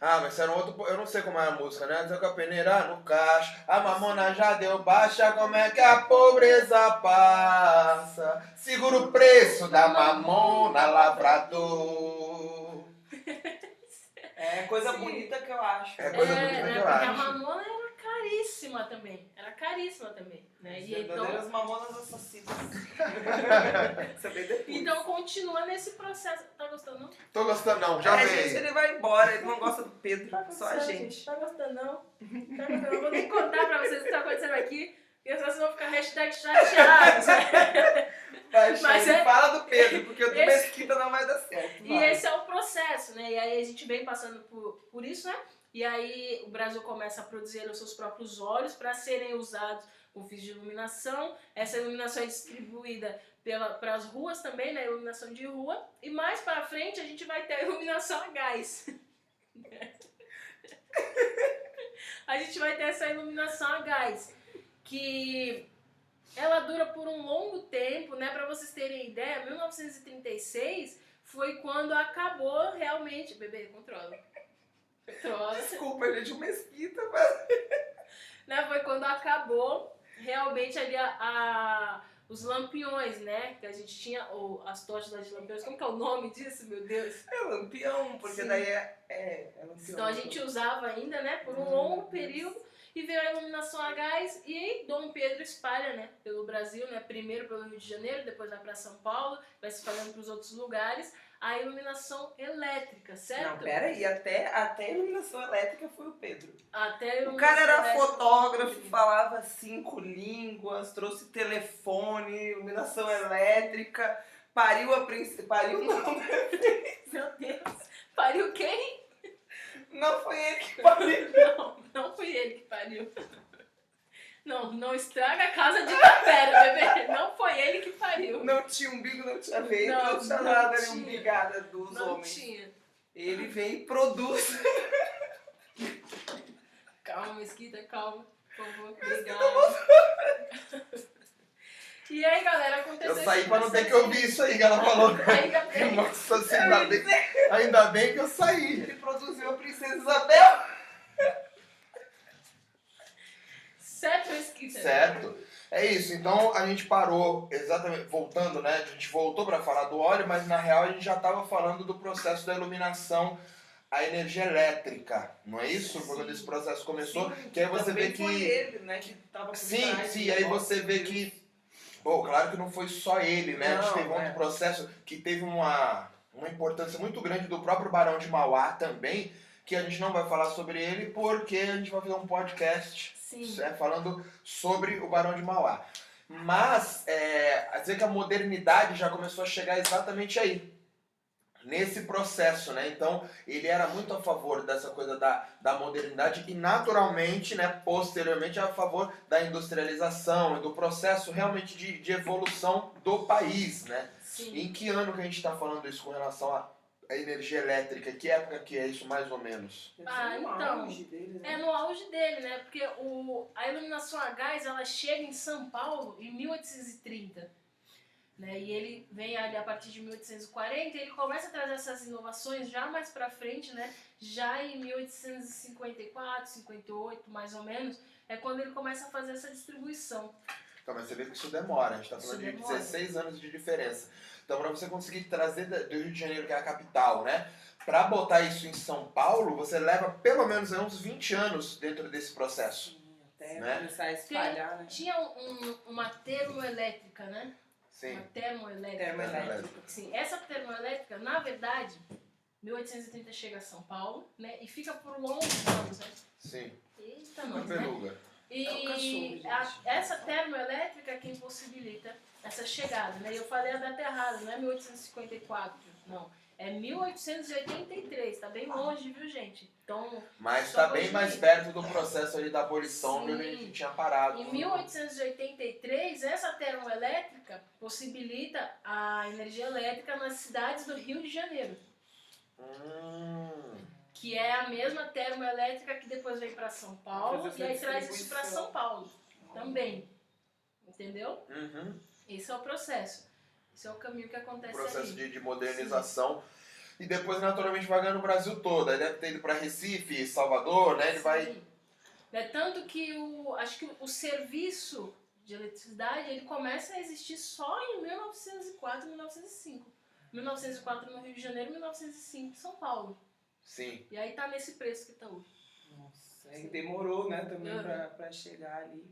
Ah, mas era um outro. Eu não sei como é a música, né? Tô com a peneira no caixa, a mamona já deu baixa, como é que a pobreza passa? Segura o preço da mamona, lavrador. É coisa bonita que eu acho. É coisa é, bonita né, que eu porque acho. a mamona era caríssima também. Era caríssima também. Né? As E então, mamonas assassinas. Depois. então continua nesse processo. Tá gostando, não? Tô gostando, não, já é, gente, veio. ele vai embora, ele não gosta do Pedro, Tá só a gente. Tá gostando, não? Tá gostando? Eu vou nem contar pra vocês o que tá acontecendo aqui. Porque senão vocês vão ficar hashtag chateados. Vai, Mas Xande, é- fala do Pedro, porque o do Esse- Mesquita não vai dar certo. E vai. esse é o processo, né? E aí a gente vem passando por, por isso, né? E aí o Brasil começa a produzir os seus próprios óleos para serem usados com fins de iluminação. Essa iluminação é distribuída para as ruas também, né? Iluminação de rua. E mais para frente a gente vai ter a iluminação a gás. a gente vai ter essa iluminação a gás, que ela dura por um longo tempo, né? Para vocês terem ideia, 1936 foi quando acabou realmente. Bebê, controla. Controla. Desculpa, ele é de um Mesquita, mas... né? Foi quando acabou realmente ali a, a- os lampiões, né? Que a gente tinha, ou as tochas de lampiões. Como que é o nome disso, meu Deus? É lampião, porque Sim. daí é... É, é lampião. Então a gente usava ainda, né? Por um Hum. longo período. E veio a iluminação a gás e aí Dom Pedro espalha, né? Pelo Brasil, né? Primeiro pelo Rio de Janeiro, depois vai para São Paulo, vai se espalhando para os outros lugares. A iluminação elétrica, certo? Não, pera aí, até, até a iluminação elétrica foi o Pedro. Até a O cara era fotógrafo, falava cinco línguas, trouxe telefone, iluminação elétrica, pariu a princesa. Pariu não, Meu Deus. Pariu quem? não foi ele que pariu. Não, não foi ele que pariu. Não, não estraga a casa de tapera, bebê. Não foi ele que pariu. Não tinha umbigo, não tinha veio, não, Não, tinha não nada tinha. umbigada dos Não homens. tinha. Ele vem e produz. Calma, Mesquita, calma. Por favor, obrigada. E aí, galera, aconteceu Eu saí pra não ter que ouvir isso aí que ela falou. Ainda bem. Nossa, assim, ainda bem, ainda bem que eu saí. Ele produziu a Princesa Isabel. Certo, Mesquita? Certo. É isso, então a gente parou exatamente, voltando, né? A gente voltou para falar do óleo, mas na real a gente já estava falando do processo da iluminação a energia elétrica, não é isso? Foi quando esse processo começou, Sim, que aí você vê Foi que. ele, né, que tava Sim, sim, aí você vê que. Bom, claro que não foi só ele, né? a gente Não, teve um é. outro processo que teve uma, uma importância muito grande do próprio Barão de Mauá também, que a gente não vai falar sobre ele porque a gente vai fazer um podcast né, falando sobre o Barão de Mauá. Mas, é, a dizer que a modernidade já começou a chegar exatamente aí, nesse processo, né? Então, ele era muito a favor dessa coisa da, da modernidade e, naturalmente, né, posteriormente, a favor da industrialização e do processo realmente de, de evolução do país, né? Sim. Em que ano que a gente está falando isso com relação à à energia elétrica? Que época que é isso, mais ou menos? Ah, então? É no auge dele, né? Porque o, a iluminação a gás ela chega em São Paulo em 1830. Né? E ele vem ali a partir de 1840 e ele começa a trazer essas inovações já mais pra frente, né? Já em 1854, 58, mais ou menos, é quando ele começa a fazer essa distribuição. Então, mas você vê que isso demora, a gente está Isso falando de demora. 16 anos de diferença. Então, para você conseguir trazer do Rio de Janeiro, que é a capital, né? Para botar isso em São Paulo, você leva pelo menos uns 20 anos dentro desse processo. Até né? começar a espalhar, né? Tinha um- uma termoelétrica, né? Sim. Uma termoelétrica. Termoelétrica. Sim, essa termoelétrica, na verdade, 1830 chega a São Paulo, né? E fica por longos anos, né? Sim. Eita, Uma nós, né? E É cachorro, a- essa termoelétrica é quem possibilita essa chegada, né? Eu falei a data errada, não é 1854, não. É 1883, tá bem longe, viu, gente? Então, Mas está bem mais perto do processo ali da abolição, Sim. onde a gente tinha parado. em 1883, essa termoelétrica possibilita a energia elétrica nas cidades do Rio de Janeiro. Hum, que é a mesma termoelétrica que depois vem para São Paulo e aí traz isso para. São Paulo também. Entendeu? uhum. Esse é o processo. Esse é o caminho que O acontece processo ali. de, de modernização. e depois naturalmente vai ganhando o Brasil todo. Aí deve ter ido para Recife, Salvador, né? Ele vai. Sim. É tanto que o, acho que o serviço de eletricidade ele começa a existir só em 1904, 1905. 1904 no Rio de Janeiro, 1905 em São Paulo. Sim. E aí tá nesse preço que tá hoje. Nossa, aí demorou, né, também Uhum. pra, pra chegar ali.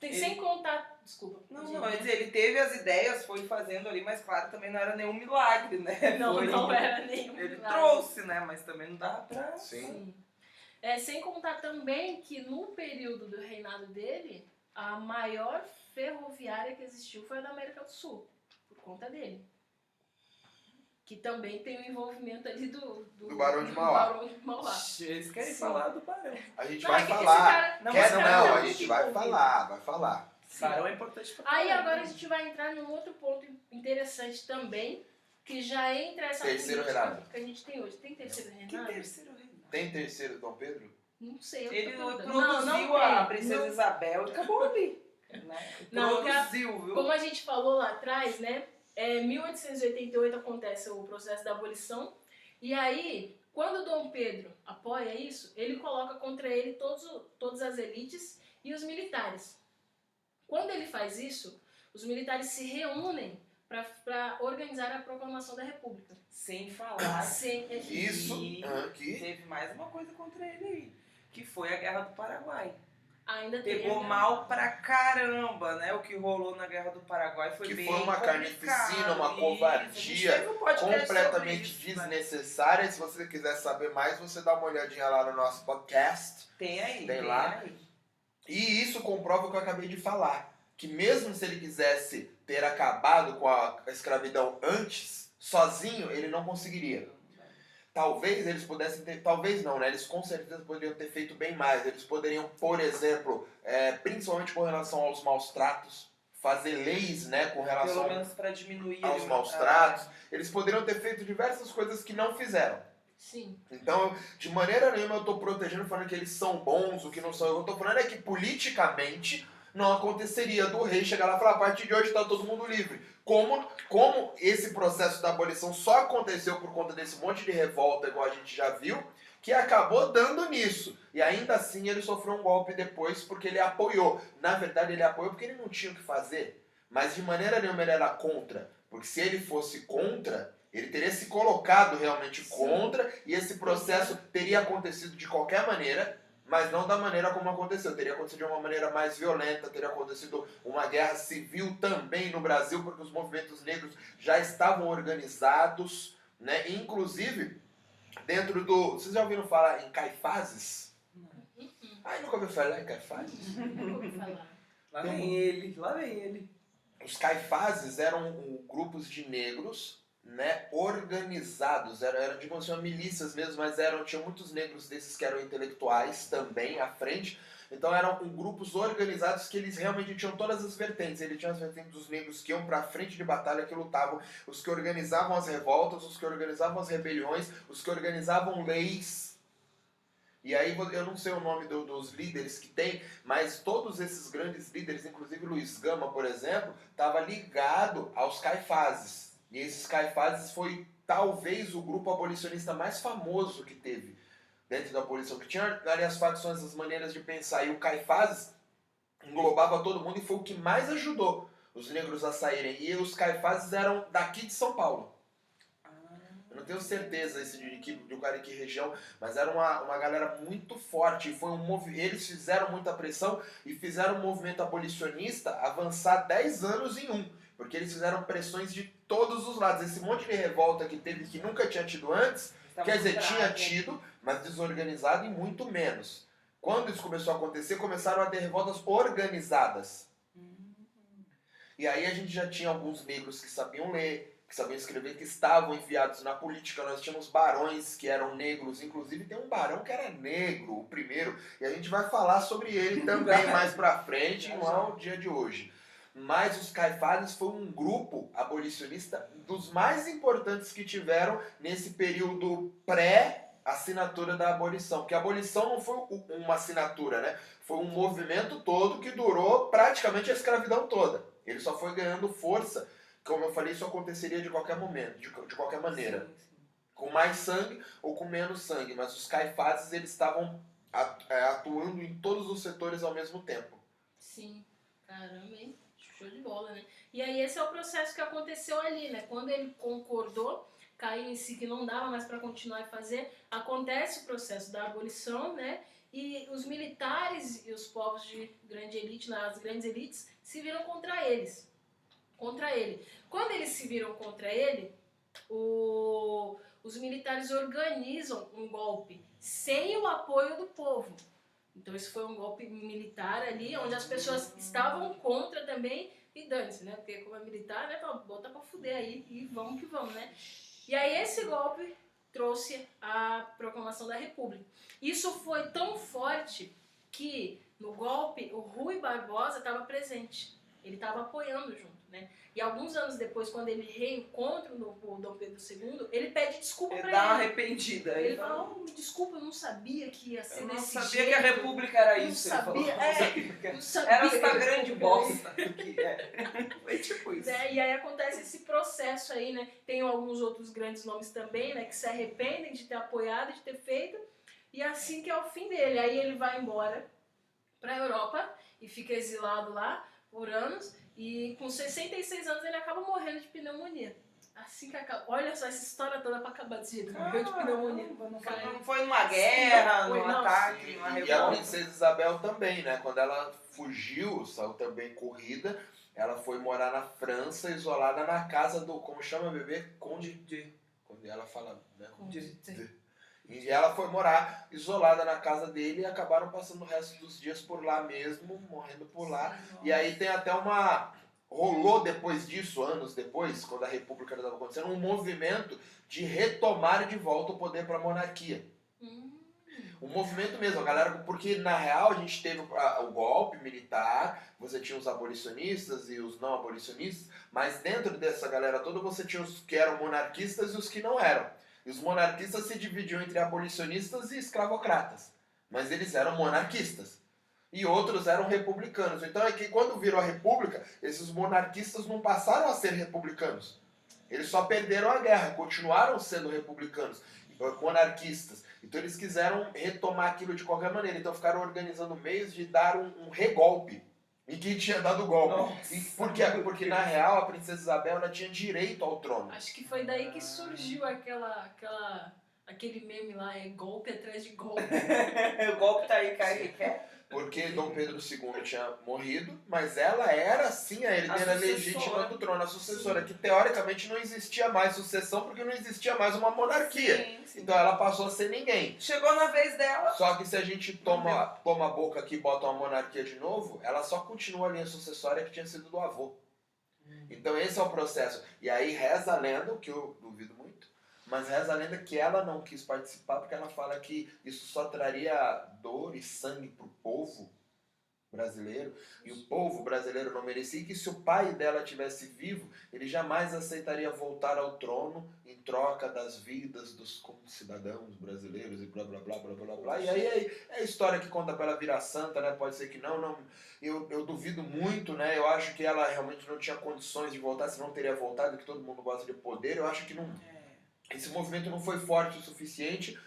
Tem, Ele- Sem contar. Desculpa. Não, não, dizer, ele teve as ideias, foi fazendo ali, mas claro, também não era nenhum milagre, né? Não, Foi- não era nenhum. Ele milagre. trouxe, né? Mas também não dá pra. Sim. Sim. É, sem contar também que no período do reinado dele, a maior ferroviária que existiu foi a da América do Sul, por conta dele. Que também tem o envolvimento ali do, Do Barão de Mauá. Barão de Mauá. Eles querem Sim. falar do Barão. A gente Não, vai é falar. cara- Não, Quer não, não, tá a gente vai falar, vai falar. Barão é importante pra Aí agora a gente vai entrar num outro ponto interessante também, que já entra essa Terceiro política reinado. que a gente tem hoje. Tem terceiro Que reinado? terceiro reinado? Tem terceiro Dom Pedro? Não sei. Ele produziu Não, não a tem. Princesa Não Isabel e acabou ali. Né? Não, produziu, viu? Como a gente falou lá atrás, né? É, 1888 acontece o processo da abolição. E aí, quando Dom Pedro apoia isso, ele coloca contra ele todos, todas as elites e os militares. Quando ele faz isso, os militares se reúnem para organizar a proclamação da República. Sem falar Sem, é, Isso E- aqui. teve mais uma coisa contra ele aí. Que foi a Guerra do Paraguai. Ainda tem Pegou mal pra caramba, né? O que rolou na Guerra do Paraguai foi Que bem foi uma carnificina, uma covardia um Completamente isso, né? desnecessária. Se você quiser saber mais, você dá uma olhadinha lá no nosso podcast. Tem aí, Tem tem, lá. aí. E isso comprova o que eu acabei de falar. Que mesmo se ele quisesse ter acabado com a escravidão antes, sozinho, ele não conseguiria. Talvez eles pudessem ter, talvez não, né? Eles com certeza poderiam ter feito bem mais. Eles poderiam, por exemplo, é, principalmente com relação aos maus tratos, fazer leis, né, com Pelo relação menos pra diminuir aos maus ah, tratos. Eles poderiam ter feito diversas coisas que não fizeram. Sim. Então, de maneira nenhuma eu tô protegendo falando que eles são bons, o que não são. Eu tô falando é que politicamente não aconteceria do rei chegar lá e falar a partir de hoje tá todo mundo livre. Como, como esse processo da abolição só aconteceu por conta desse monte de revolta, igual a gente já viu, que acabou dando nisso. E ainda assim ele sofreu um golpe depois porque ele apoiou. Na verdade, ele apoiou porque ele não tinha o que fazer. Mas de maneira nenhuma ele era contra. Porque se ele fosse contra, ele teria se colocado realmente Sim. contra e esse processo teria acontecido de qualquer maneira, mas não da maneira como aconteceu. Teria acontecido de uma maneira mais violenta, teria acontecido uma guerra civil também no Brasil, porque os movimentos negros já estavam organizados, né? Inclusive, dentro do. Vocês já ouviram falar em Caifazes? Uhum. Ai, nunca ouviu falar em Caifazes? Nunca ouvi falar. Lá vem ele, lá vem ele. Os Caifazes eram grupos de negros, né, organizados, eram, eram digamos assim, milícias mesmo, mas eram, tinham muitos negros desses que eram intelectuais também à frente, então eram grupos organizados que eles realmente tinham todas as vertentes, ele tinha as vertentes dos negros que iam pra frente de batalha, que lutavam, os que organizavam as revoltas, os que organizavam as rebeliões, os que organizavam leis, e aí eu não sei o nome do- dos líderes que tem, mas todos esses grandes líderes, inclusive Luiz Gama, por exemplo, estava ligado aos caifazes. E esses caifazes foi talvez o grupo abolicionista mais famoso que teve dentro da abolição, que tinha ali as facções, as maneiras de pensar. E o caifazes englobava todo mundo e foi o que mais ajudou os negros a saírem. E os caifazes eram daqui de São Paulo. Eu não tenho certeza esse de que, de qual- que região, mas era uma, uma galera muito forte. Foi um eles fizeram muita pressão e fizeram o movimento abolicionista avançar 10 anos em um. Porque eles fizeram pressões de todos os lados. Esse monte de revolta que teve que nunca tinha tido antes, Tá quer dizer, tinha bravo. tido, mas desorganizado e muito menos. Quando isso começou a acontecer, começaram a ter revoltas organizadas. Hum. E aí a gente já tinha alguns negros que sabiam ler, que sabiam escrever, que estavam enfiados na política. Nós tínhamos barões que eram negros, inclusive tem um barão que era negro, o primeiro, e a gente vai falar sobre ele também mais pra frente, não é o dia de hoje. Mas os caifares foi um grupo abolicionista dos mais importantes que tiveram nesse período pré-assinatura da abolição. Porque a abolição não foi uma assinatura, né? Foi um movimento todo que durou praticamente a escravidão toda. Ele só foi ganhando força. Como eu falei, isso aconteceria de qualquer momento, de, de qualquer maneira. Sim, sim. com mais sangue ou com menos sangue, mas os caifases eles estavam é, atuando em todos os setores ao mesmo tempo. Sim, caramba, hein? Show de bola, né? E aí esse é o processo que aconteceu ali, né? Quando ele concordou, caiu em si que não dava mais para continuar a fazer, acontece o processo da abolição, né? E os militares e os povos de grande elite, as grandes elites, se viram contra eles. Contra ele. Quando eles se viram contra ele, o, os militares organizam um golpe sem o apoio do povo. Então isso foi um golpe militar ali, onde as pessoas estavam contra também e dane-se, né? Porque como é militar, né? Bota pra fuder aí e vamos que vamos, né? E aí esse golpe trouxe a proclamação da República. Isso foi tão forte que no golpe o Rui Barbosa estava presente. Ele estava apoiando junto, né? E alguns anos depois, quando ele reencontra o Dom Pedro II, ele pede desculpa para ele. Ele dá uma arrependida. Ele, ele fala, oh, desculpa, eu não sabia que ia ser eu não desse sabia jeito. que a República era não isso. Sabia, é, não sabia. Era essa grande bosta. que é. Foi tipo isso. É, e aí acontece esse processo aí, né? Tem alguns outros grandes nomes também, né? Que se arrependem de ter apoiado, de ter feito. E assim que é o fim dele. Aí ele vai embora para a Europa e fica exilado lá por anos. E com 66 anos ele acaba morrendo de pneumonia. Assim que acaba. Olha só essa história toda pra acabar desse jeito. Morreu de pneumonia. Não foi, não foi numa guerra, foi, num não, ataque, E, numa e a revolta. princesa Isabel também, né? Quando ela fugiu, saiu também corrida, ela foi morar na França, isolada na casa do. Como chama bebê? Conde de. Quando ela fala. Né? De- E ela foi morar isolada na casa dele e acabaram passando o resto dos dias por lá mesmo, morrendo por lá. E aí tem até uma. Rolou depois disso, anos depois, quando a República estava acontecendo, um movimento de retomar de volta o poder para a monarquia. Hum, Um movimento mesmo, a galera, porque na real a gente teve o golpe militar, você tinha os abolicionistas e os não abolicionistas, mas dentro dessa galera toda você tinha os que eram monarquistas e os que não eram. E os monarquistas se dividiam entre abolicionistas e escravocratas, mas eles eram monarquistas. E outros eram republicanos. Então é que quando virou a república, esses monarquistas não passaram a ser republicanos. Eles só perderam a guerra, continuaram sendo republicanos, monarquistas. Então eles quiseram retomar aquilo de qualquer maneira. Então ficaram organizando meios de dar um, um regolpe em quem tinha dado golpe. Nossa, E por quê? Porque na real a princesa Isabel ela tinha direito ao trono. Acho que foi daí que surgiu aquela. aquela aquele meme lá, é golpe atrás de golpe. o golpe tá aí, quem quer. Porque Dom Pedro II tinha morrido, mas ela era sim a herdeira legítima do trono, a sucessora, que teoricamente não existia mais sucessão porque não existia mais uma monarquia. Sim, sim. Então ela passou a ser ninguém. Chegou na vez dela. Só que se a gente toma, toma a boca aqui e bota uma monarquia de novo, ela só continua a linha sucessória que tinha sido do avô. Então esse é o processo. E aí reza a lenda, o que eu duvido muito, mas reza a lenda que ela não quis participar porque ela fala que isso só traria dor e sangue pro povo brasileiro e o povo brasileiro não merecia e que se o pai dela tivesse vivo, ele jamais aceitaria voltar ao trono em troca das vidas dos cidadãos brasileiros e blá blá blá blá blá blá. E aí é, é a história que conta pra ela virar santa, né? Pode ser que não, não. Eu, eu duvido muito, né? Eu acho que ela realmente não tinha condições de voltar, senão teria voltado, que todo mundo gosta de poder. Eu acho que não, esse movimento não foi forte o suficiente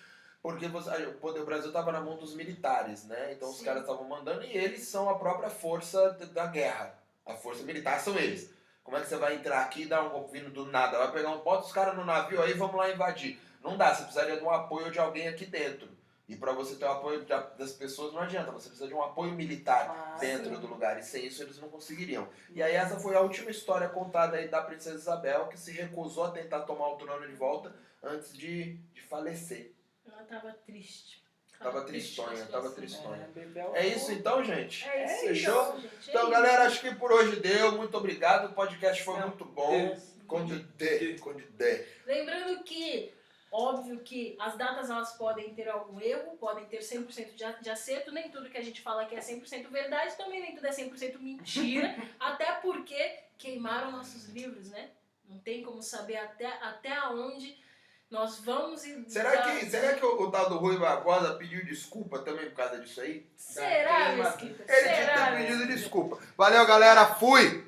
porque você- o Brasil estava na mão dos militares, né? Então os Sim. caras estavam mandando e eles são a própria força da guerra. A força militar são eles. Como é que você vai entrar aqui e dar um golpe vindo do nada? Vai pegar um bota os caras no navio aí, vamos lá invadir. Não dá, você precisaria de um apoio de alguém aqui dentro. E para você ter o apoio da- das pessoas não adianta, você precisa de um apoio militar Ah, dentro sim. do lugar. E sem isso eles não conseguiriam. E aí essa foi a última história contada aí da princesa Isabel, que se recusou a tentar tomar o trono de volta antes de, de falecer. Ela tava triste. Tava triste tristonha, tava tristonha. É, bebel. É isso então, gente? É isso, Fechou? então, gente. é Então, isso. galera, acho que por hoje deu. Muito obrigado. O podcast foi Não, muito bom. Deus. Conde de, conde de. Lembrando que, óbvio que as datas elas podem ter algum erro, podem ter 100% de, de acerto, nem tudo que a gente fala aqui é 100% verdade, também nem tudo é 100% mentira, até porque queimaram nossos livros, né? Não tem como saber até, até onde nós vamos e... Será que, será que o, o tal do Rui Barbosa pediu desculpa também por causa disso aí? Será, Mesquita? Ele tinha Será, ter pedido desculpa. Valeu, galera. Fui!